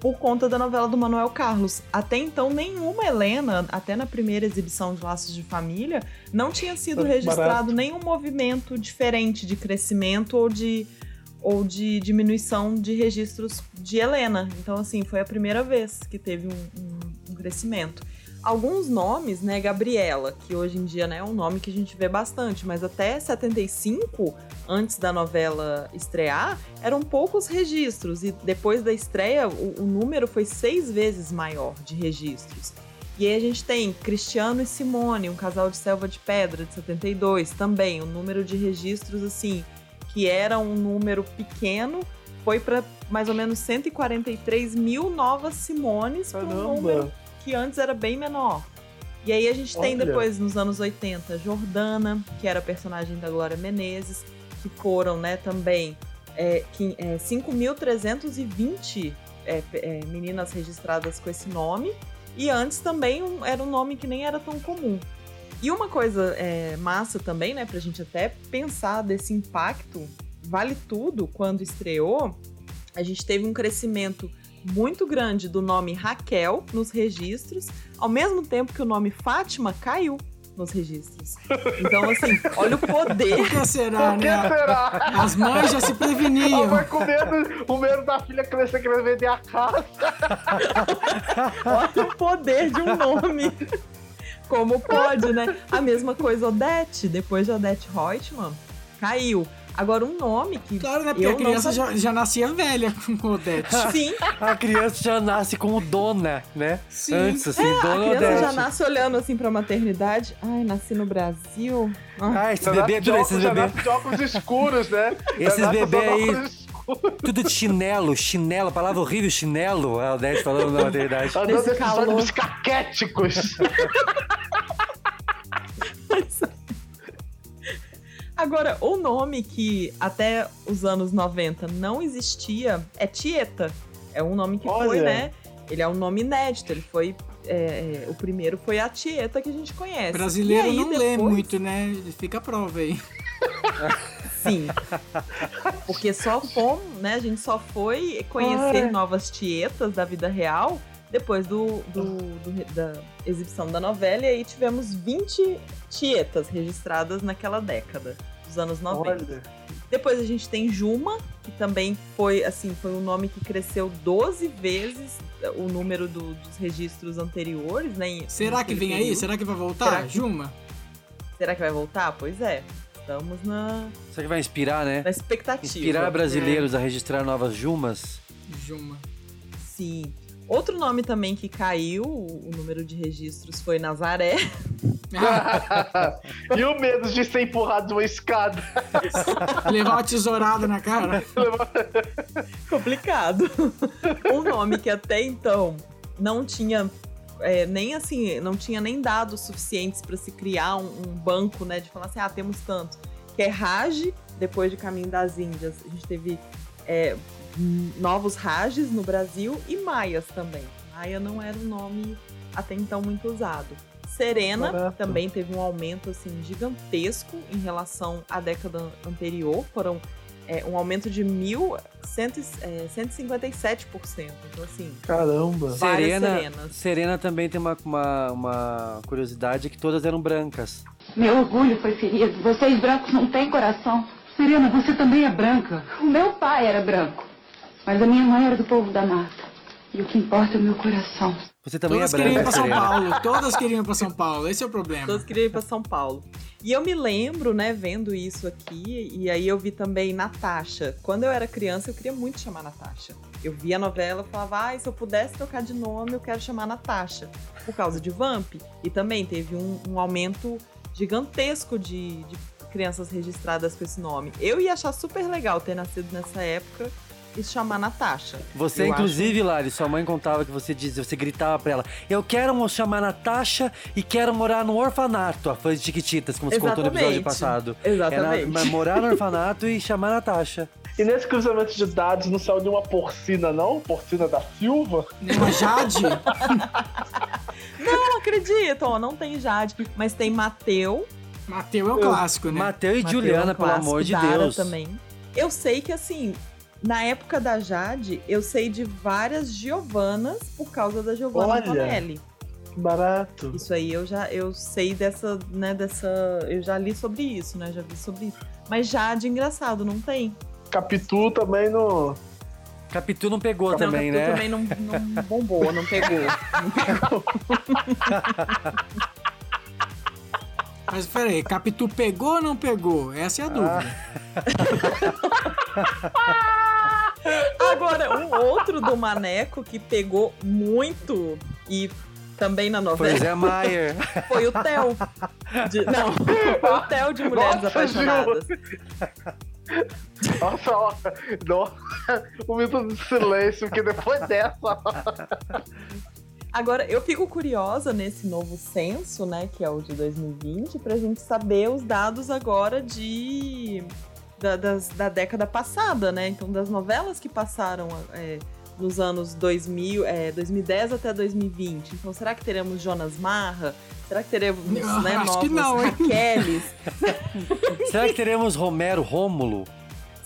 por conta da novela do Manuel Carlos. Até então, nenhuma Helena, até na primeira exibição de Laços de Família, não tinha sido Barato. registrado nenhum movimento diferente de crescimento ou de ou de diminuição de registros de Helena. Então, assim, foi a primeira vez que teve um, um- um crescimento. Alguns nomes, né, Gabriela, que hoje em dia né, é um nome que a gente vê bastante, mas até 75, antes da novela estrear, eram poucos registros. E depois da estreia, o, o número foi seis vezes maior de registros. E aí a gente tem Cristiano e Simone, um casal de selva de pedra de 72, também. O número de registros, assim, que era um número pequeno, foi para mais ou menos 143 mil novas Simones, para um número que antes era bem menor. E aí a gente tem Olha. depois, nos anos 80, Jordana, que era personagem da Glória Menezes, que foram, né, também é, é, 5.320 é, é, meninas registradas com esse nome. E antes também um- era um nome que nem era tão comum. E uma coisa é, massa também, né, pra gente até pensar desse impacto, vale tudo, quando estreou, a gente teve um crescimento muito grande do nome Raquel nos registros, ao mesmo tempo que o nome Fátima caiu nos registros. Então, assim, olha o poder. Por que será, Por que né? será? As mães já se preveniam. Ela vai com medo, o medo da filha crescer querendo vender a casa. Olha o poder de um nome. Como pode, né? A mesma coisa Odete, depois de Odete Reutemann, caiu. Agora, um nome que. Claro, né? Porque a criança não já, já nascia velha com Odete. Sim. A criança já nasce como dona, né? Sim. Antes, assim, É, a dona criança Odete. já nasce olhando assim pra maternidade. Ai, nasci no Brasil. Ah, esse Já bebê, tudo, óculos- esses já bebê. nasce de óculos escuros, né? Esses nasce bebê usando aí, tudo de chinelo, chinelo, palavra horrível, chinelo. A Odete falando na maternidade. Andando Nesse nesses calor. ônibus caquéticos. Agora, o nome que até os anos 90 não existia é Tieta. É um nome que foi, Olha. né? Ele é um nome inédito. Ele foi. é, é, o primeiro foi a Tieta que a gente conhece. Brasileiro aí, não lê depois- muito, né? Fica a prova aí. Sim. Porque só fomos, né? A gente só foi conhecer Ai. novas tietas da vida real depois do, do- do- da exibição da novela. E aí tivemos 20 tietas registradas naquela década, dos anos 90. Olha. Depois a gente tem Juma, que também foi, assim, foi um nome que cresceu 12 vezes o número do- dos registros anteriores, né? Será que vem aí? período. Será que vai voltar? Será que- Juma? Será que vai voltar? Pois é. Estamos na, Será que vai inspirar, né? na expectativa. Inspirar brasileiros a registrar novas Jumas? Juma. Sim. Outro nome também que caiu, o número de registros, foi Nazaré. e o medo de ser empurrado de uma escada. Levar uma tesourada na cara. Complicado. um nome que até então não tinha é, nem assim, não tinha nem dados suficientes para se criar um, um banco, né? De falar assim, ah, temos tanto. Que é Raj, depois de Caminho das Índias. A gente teve é, novos Rajes no Brasil e Maias também. Maia não era um nome até então muito usado. Serena Barato. também teve um aumento assim gigantesco em relação à década anterior. Foram é, um aumento de mil, cento, e- é, 157%. Então, assim, Caramba. Serena, Serenas. Serena também tem uma, uma, uma curiosidade que todas eram brancas. Meu orgulho foi ferido. Vocês brancos não têm coração. Serena, você também é branca. O meu pai era branco. Mas a minha mãe era do povo da mata. E o que importa é o meu coração. Você também Todas é queriam ir branca, pra São. Paulo. Todas queriam ir pra São Paulo. Esse é o problema. Todos queriam ir pra São Paulo. E eu me lembro, né, vendo isso aqui, e aí eu vi também Natasha. Quando eu era criança, eu queria muito chamar Natasha. Eu via a novela e falava, ai, se eu pudesse trocar de nome, eu quero chamar Natasha. Por causa de Vamp. E também teve um, um aumento gigantesco de, de crianças registradas com esse nome. Eu ia achar super legal ter nascido nessa época e chamar Natasha. Você, Eu inclusive, Lari, sua mãe contava que você dizia, você gritava pra ela: Eu quero mo- chamar Natasha e quero morar no orfanato. A fã de Chiquititas, como você contou no episódio Exatamente. passado. Exatamente. Era, mas morar no orfanato e chamar Natasha. E nesse cruzamento de dados não saiu nenhuma porcina, não? Porcina da Silva? Uma Jade? Não, acredito, ó, não tem Jade, mas tem Mateu. Mateu é o clássico, né? Mateu e Mateu Juliana, é um pelo clássico, amor de Dara Deus. também. Eu sei que assim, na época da Jade, eu sei de várias Giovanas por causa da Giovanna. Antonelli. Que barato. Isso aí eu já eu sei dessa, né, dessa, eu já li sobre isso, né, já vi sobre isso. Mas Jade engraçado, não tem. Capitu também no. Capitu não pegou Não, também, Capitu né? também não, não bombou, não pegou. Não pegou. Mas peraí, Capitu pegou ou não pegou? Essa é a dúvida. Agora, um outro do Maneco que pegou muito e também na novela. Foi o Zé Maier. Foi o Theo. De- não, foi o Theo de Mulheres Nossa, Apaixonadas. Nossa, ó, nossa, um minuto de silêncio, porque depois dessa. Agora, eu fico curiosa nesse novo censo, né, que é o de 2020, pra gente saber os dados agora de da, das- da década passada, né? Então, das novelas que passaram é, nos anos 2000, é, 2010 até 2020. Então, será que teremos Jonas Marra? Será que teremos Eu né, acho novos que não, hein? Raqueles? Será que teremos Romero Rômulo?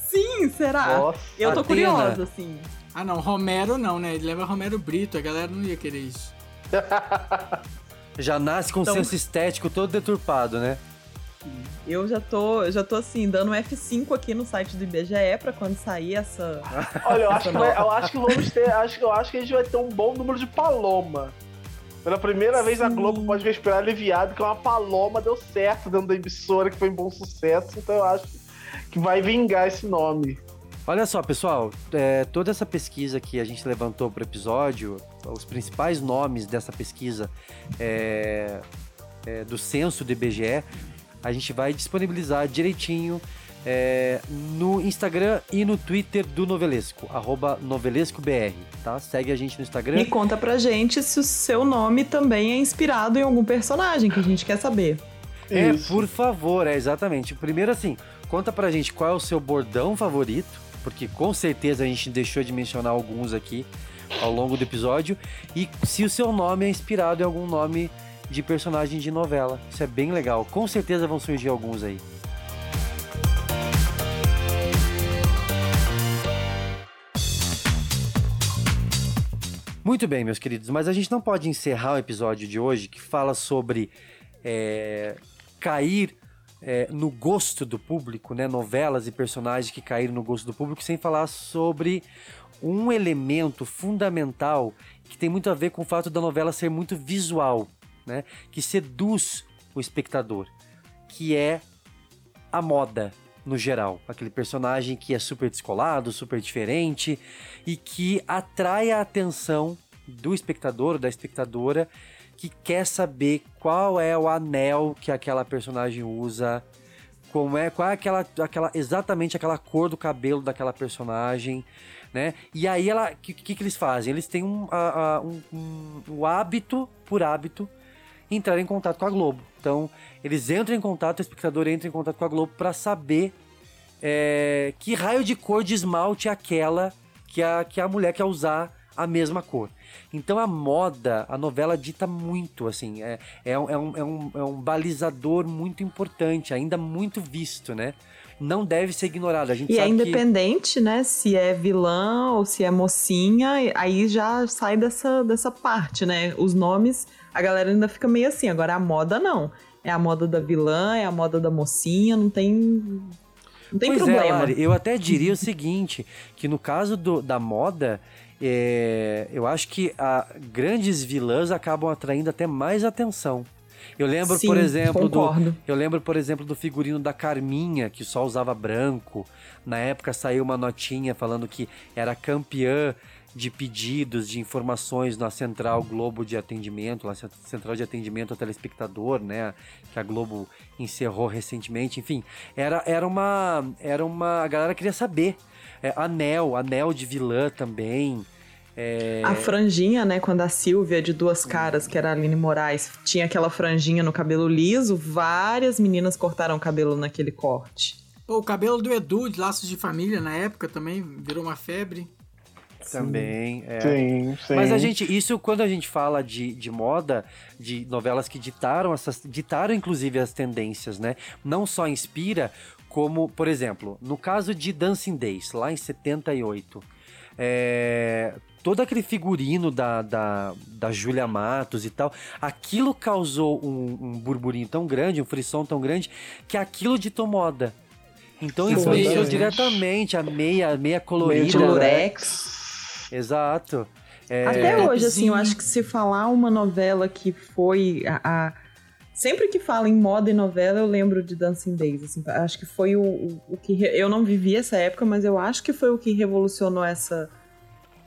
Sim, será? Nossa, eu tô Atena. curiosa, assim. Ah, não, Romero não, né? Ele leva Romero Brito, a galera não ia querer isso. Já nasce com Então- senso estético todo deturpado, né? Eu já tô, já tô assim, dando um F5 aqui no site do IBGE pra quando sair essa. Olha, eu essa acho, que eu acho que vamos ter. Acho, eu acho que a gente vai ter um bom número de paloma. Pela primeira vez a Globo pode respirar aliviado que uma paloma deu certo dentro da emissora, que foi um bom sucesso. Então eu acho que vai vingar esse nome. Olha só, pessoal, é, toda essa pesquisa que a gente levantou para o episódio, os principais nomes dessa pesquisa é, é, do censo do IBGE, a gente vai disponibilizar direitinho é, no Instagram e no Twitter do Novelesco, arroba novelescobr, tá? Segue a gente no Instagram. E conta pra gente se o seu nome também é inspirado em algum personagem que a gente quer saber. É, Isso. por favor, é exatamente. Primeiro assim, conta pra gente qual é o seu bordão favorito, porque com certeza a gente deixou de mencionar alguns aqui ao longo do episódio, e se o seu nome é inspirado em algum nome de personagem de novela. Isso é bem legal. Com certeza vão surgir alguns aí. Muito bem, meus queridos, mas a gente não pode encerrar o episódio de hoje que fala sobre é, cair é, no gosto do público, né? Novelas e personagens que caíram no gosto do público, sem falar sobre um elemento fundamental que tem muito a ver com o fato da novela ser muito visual, né? Que seduz o espectador, que é a moda no geral, aquele personagem que é super descolado, super diferente e que atrai a atenção do espectador, da espectadora, que quer saber qual é o anel que aquela personagem usa, como é, qual é aquela, aquela exatamente aquela cor do cabelo daquela personagem, né? E aí ela, que, que que eles fazem? Eles têm um, a- um, um, um hábito, por hábito, entrar em contato com a Globo. Então, eles entram em contato, o espectador entra em contato com a Globo para saber é, que raio de cor de esmalte é aquela que a, que a mulher quer usar a mesma cor. Então a moda, a novela dita muito, assim, é, é, um, é, um, é, um, é um balizador muito importante, ainda muito visto, né? Não deve ser ignorado. A gente E é sabe que... independente, né, se é vilã ou se é mocinha, aí já sai dessa, dessa parte, né? Os nomes, a galera ainda fica meio assim. Agora a moda não. É a moda da vilã, é a moda da mocinha, não tem. Não tem Pois é, problema. Lari, eu até diria o seguinte, que no caso do- da moda, é, eu acho que a, grandes vilãs acabam atraindo até mais atenção. Eu lembro, Sim, por exemplo, do, eu lembro, por exemplo, do figurino da Carminha, que só usava branco. Na época saiu uma notinha falando que era campeã de pedidos, de informações na Central Globo de Atendimento, lá, Central de Atendimento ao Telespectador, né? Que a Globo encerrou recentemente. Enfim, era, era uma. Era uma. A galera queria saber. É, anel, anel de vilã também. É, A franjinha, né, quando a Silvia de duas caras, que era a Aline Moraes, tinha aquela franjinha no cabelo liso, várias meninas cortaram o cabelo naquele corte. Pô, o cabelo do Edu, de Laços de Família, na época também virou uma febre. Também, é. Sim, sim. Mas a gente, isso quando a gente fala de, de moda, de novelas que ditaram essas, ditaram inclusive as tendências, né? Não só inspira, como, por exemplo, no caso de Dancing Days, lá em 78, é, todo aquele figurino da, da, da Julia Matos e tal, aquilo causou um, um burburinho tão grande, um frisson tão grande, que aquilo ditou moda. Então influenciou diretamente a meia, a meia colorida. de né? lurex. Exato. É, Até hoje, assim, eu acho que se falar uma novela que foi a, a- Sempre que fala em moda e novela, eu lembro de Dancing Days. Assim, acho que foi o, o, o que. re- Eu não vivi essa época, mas eu acho que foi o que revolucionou essa,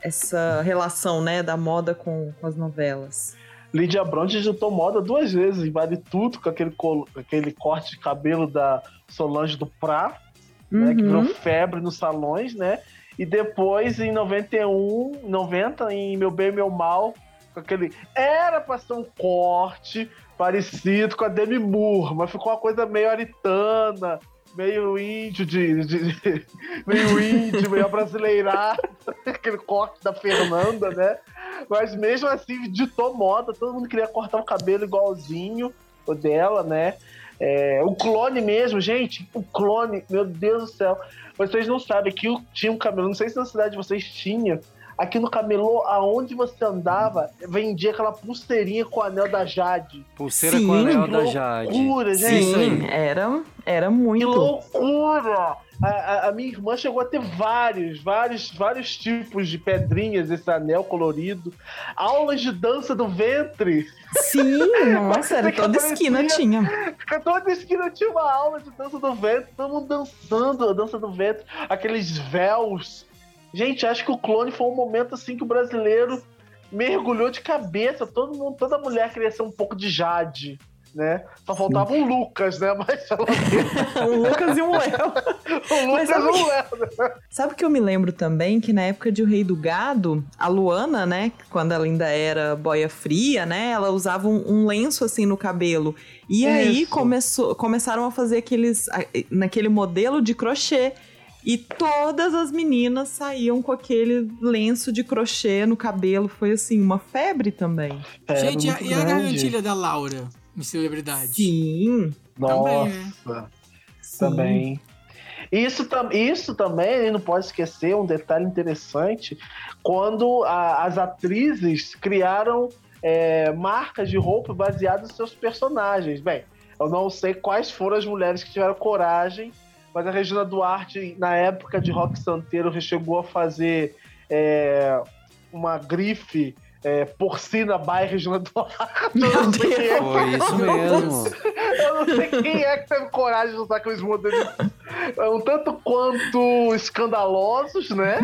essa relação, né, da moda com, com as novelas. Lídia Bronte digitou moda duas vezes, em Vale Tudo, com aquele, aquele corte de cabelo da Solange do Prá, né, que Uhum. virou febre nos salões, né? E depois, em 91, 90, em Meu Bem e Meu Mal, com aquele. Era pra ser um corte parecido com a Demi Moore, mas ficou uma coisa meio aritana, meio índio de. de- meio índio, meio brasileirado, aquele corte da Fernanda, né? Mas mesmo assim, ditou moda, todo mundo queria cortar o cabelo igualzinho o dela, né? É, o clone mesmo, gente, o clone, meu Deus do céu. Vocês não sabem que eu tinha um camelô, não sei se na cidade de vocês tinha. Aqui no camelô, aonde você andava, vendia aquela pulseirinha com o anel da Jade. Pulseira Sim. com anel Que da Jade. loucura, gente. Sim, era, era muito. Que loucura! A, a- a minha irmã chegou a ter vários, vários, vários tipos de pedrinhas, esse anel colorido. Aulas de dança do ventre. Sim, nossa, era toda esquina tinha. Toda esquina tinha uma aula de dança do ventre, todo mundo dançando a dança do ventre, aqueles véus. Gente, acho que o clone foi um momento assim que o brasileiro mergulhou de cabeça. Todo mundo, toda mulher queria ser um pouco de Jade, né? Só faltava um Lucas, né? Mas o Lucas e um Léo. o Lucas e sabe- um Léo. né? Sabe que eu me lembro também que na época de O Rei do Gado, a Luana, né, quando ela ainda era boia fria, né, ela usava um, um lenço assim no cabelo. E aí Isso. começou, começaram a fazer aqueles naquele modelo de crochê. E todas as meninas saíam com aquele lenço de crochê no cabelo. Foi assim, uma febre também. É, Gente, e a, e a grande. gargantilha da Laura em celebridade? Sim. Nossa, Também, também. Isso, tam, isso também, não pode esquecer, um detalhe interessante, quando a- as atrizes criaram é, marcas de roupa baseadas nos seus personagens. Bem, eu não sei quais foram as mulheres que tiveram coragem, mas a Regina Duarte, na época de Rock Santeiro, chegou a fazer é, uma grife é, porcina by Regina Duarte. Eu não sei quem é que- Foi isso mesmo. eu não sei quem é que teve coragem de usar aqueles modelos um tanto quanto escandalosos, né?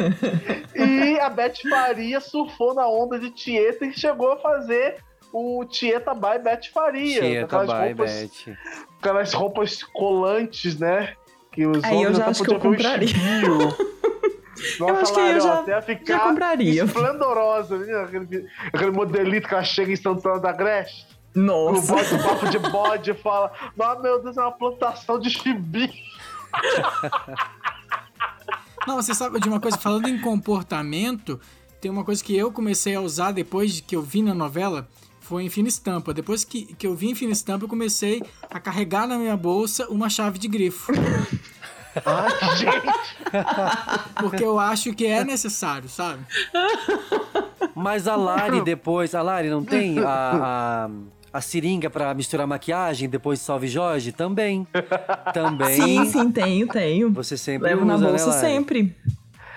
E a Beth Faria surfou na onda de Tieta e chegou a fazer o Tieta by Beth Faria. Tieta aquelas by roupas, Beth. Aquelas roupas colantes, né? Que os Aí eu já até acho que eu podiam ver o compraria. espinho. Eu acho que eu já- ia ficar já compraria. Esplendorosa, né? aquele, aquele modelito que ela chega em Santana da Greste. Nossa. O bode, papo de bode fala: Não, meu Deus, é uma plantação de chibi. Não, você sabe de uma coisa, falando em comportamento, tem uma coisa que eu comecei a usar depois de que eu vi na novela, foi em fina estampa. Depois que, que eu vi em fina estampa, eu comecei a carregar na minha bolsa uma chave de grifo. Ai, gente. Porque eu acho que é necessário, sabe? Mas a Lari depois, a Lari não tem a, a, a seringa pra misturar maquiagem depois de Salve Jorge? Também. Também. Sim, sim, tenho, tenho. Você sempre Levo na usa, né, bolsa Lari? sempre.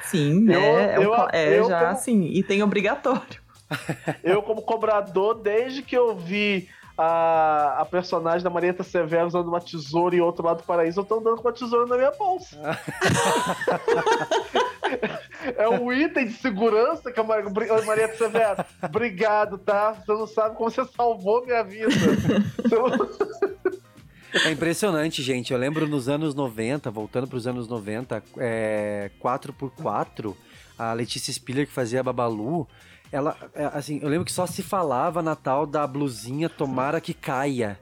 Sim, Eu- é, é, eu- é eu já como- assim, e tem obrigatório. Eu, como cobrador, desde que eu vi a, a personagem da Marieta Severo usando uma tesoura e outro lado do paraíso, eu tô andando com a tesoura na minha bolsa. é um item de segurança que a Mar- a Marieta Severo. Obrigado, tá? Você não sabe como você salvou minha vida. É impressionante, gente. Eu lembro nos anos 90, voltando para os anos 90, é, 4x4, a Letícia Spiller, que fazia a Babalu, ela, é, assim, eu lembro que só se falava na tal da blusinha Tomara que caia.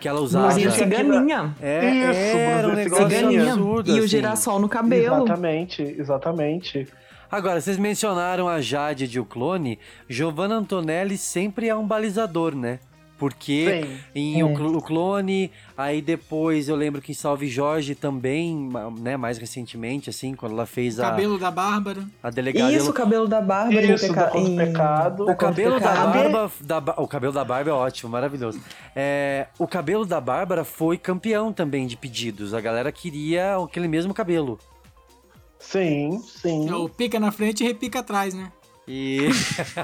Que ela usava. Blusinha ciganinha. É, Isso, era um negócio ciganinha. absurdo, E o assim. girassol no cabelo. Exatamente, exatamente. Agora, vocês mencionaram a Jade de O Clone. Giovanna Antonelli sempre é um balizador, né? Porque Sim. em É. o, Cl- o Clone, aí depois eu lembro que em Salve Jorge também, né, mais recentemente, assim, quando ela fez a, Cabelo da Bárbara. a delegada. Isso, o cabelo da Bárbara Isso, peca... Do em- Pecado. O cabelo da Pecado. Bárbara. Da, o cabelo da Bárbara é ótimo, maravilhoso. É, o cabelo da Bárbara foi campeão também de pedidos. A galera queria aquele mesmo cabelo. Sim, sim. É o pica na frente e repica atrás, né? E.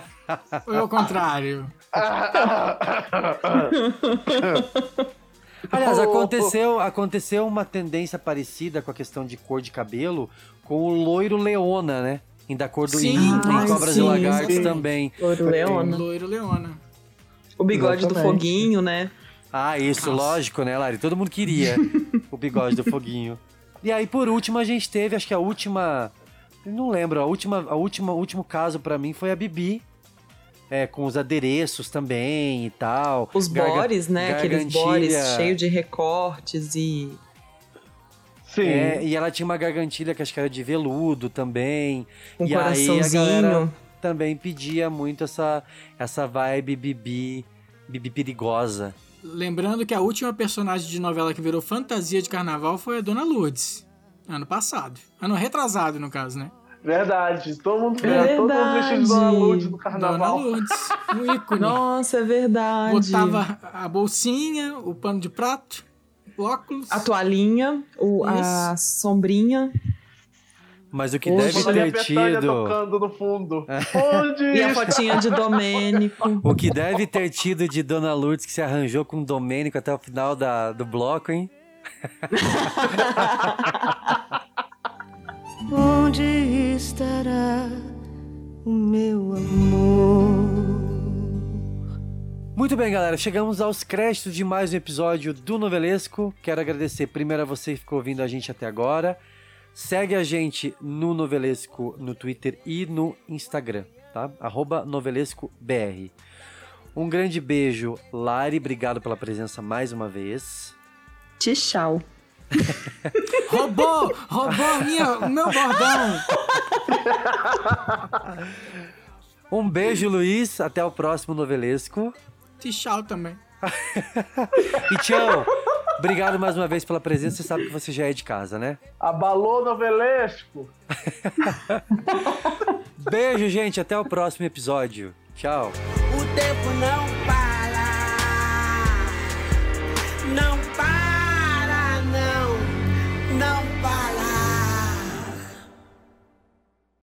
Ou é o contrário? Aliás, aconteceu, aconteceu uma tendência parecida com a questão de cor de cabelo com o loiro leona, né? Em da cor do Sim, em, Cobras sim, e Lagartos sim. também. Loiro Leona. Loiro Leona. O bigode do Exatamente. foguinho, né? Ah, isso, Nossa. lógico, né, Lari? Todo mundo queria o bigode do foguinho. E aí, por último, a gente teve, acho que a última. Não lembro, a última, a última, o último caso pra mim foi a Bibi. É, com os adereços também e tal. Os Garga- bores, né? Aqueles bores cheios de recortes e. Sim. É, e ela tinha uma gargantilha que acho que era de veludo também. Um e aí a coraçãozinho. galera também pedia muito essa, essa vibe bibi, bibi perigosa. Lembrando que a última personagem de novela que virou fantasia de carnaval foi a Dona Lourdes. Ano passado. Ano retrasado, no caso, né? Verdade. Todo mundo, todo mundo vestido de Dona Verdade. Lourdes no Dona carnaval. Lourdes, um ícone. Nossa, é verdade. Botava a bolsinha, o pano de prato, o óculos. a toalhinha, o, a sombrinha Mas o que Hoje- deve ter tido. tocando no fundo. Onde e a fotinha de Domênico. O que deve ter tido de Dona Lourdes que se arranjou com o Domênico até o final da, do bloco, hein? Onde estará o meu amor? Muito bem, galera. Chegamos aos créditos de mais um episódio do Novelesco. Quero agradecer primeiro a você que ficou ouvindo a gente até agora. Segue a gente no Novelesco no Twitter e no Instagram, tá? NovelescoBR. Um grande beijo, Lari. Obrigado pela presença mais uma vez. Tchau. Roubou! Roubou minha, o meu bordão! Um beijo, Luiz. Até o próximo Novelesco. Tchau também. E tchau. Obrigado mais uma vez pela presença. Você sabe que você já é de casa, né? Abalou novelesco. Beijo, gente. Até o próximo episódio. Tchau. O tempo não para.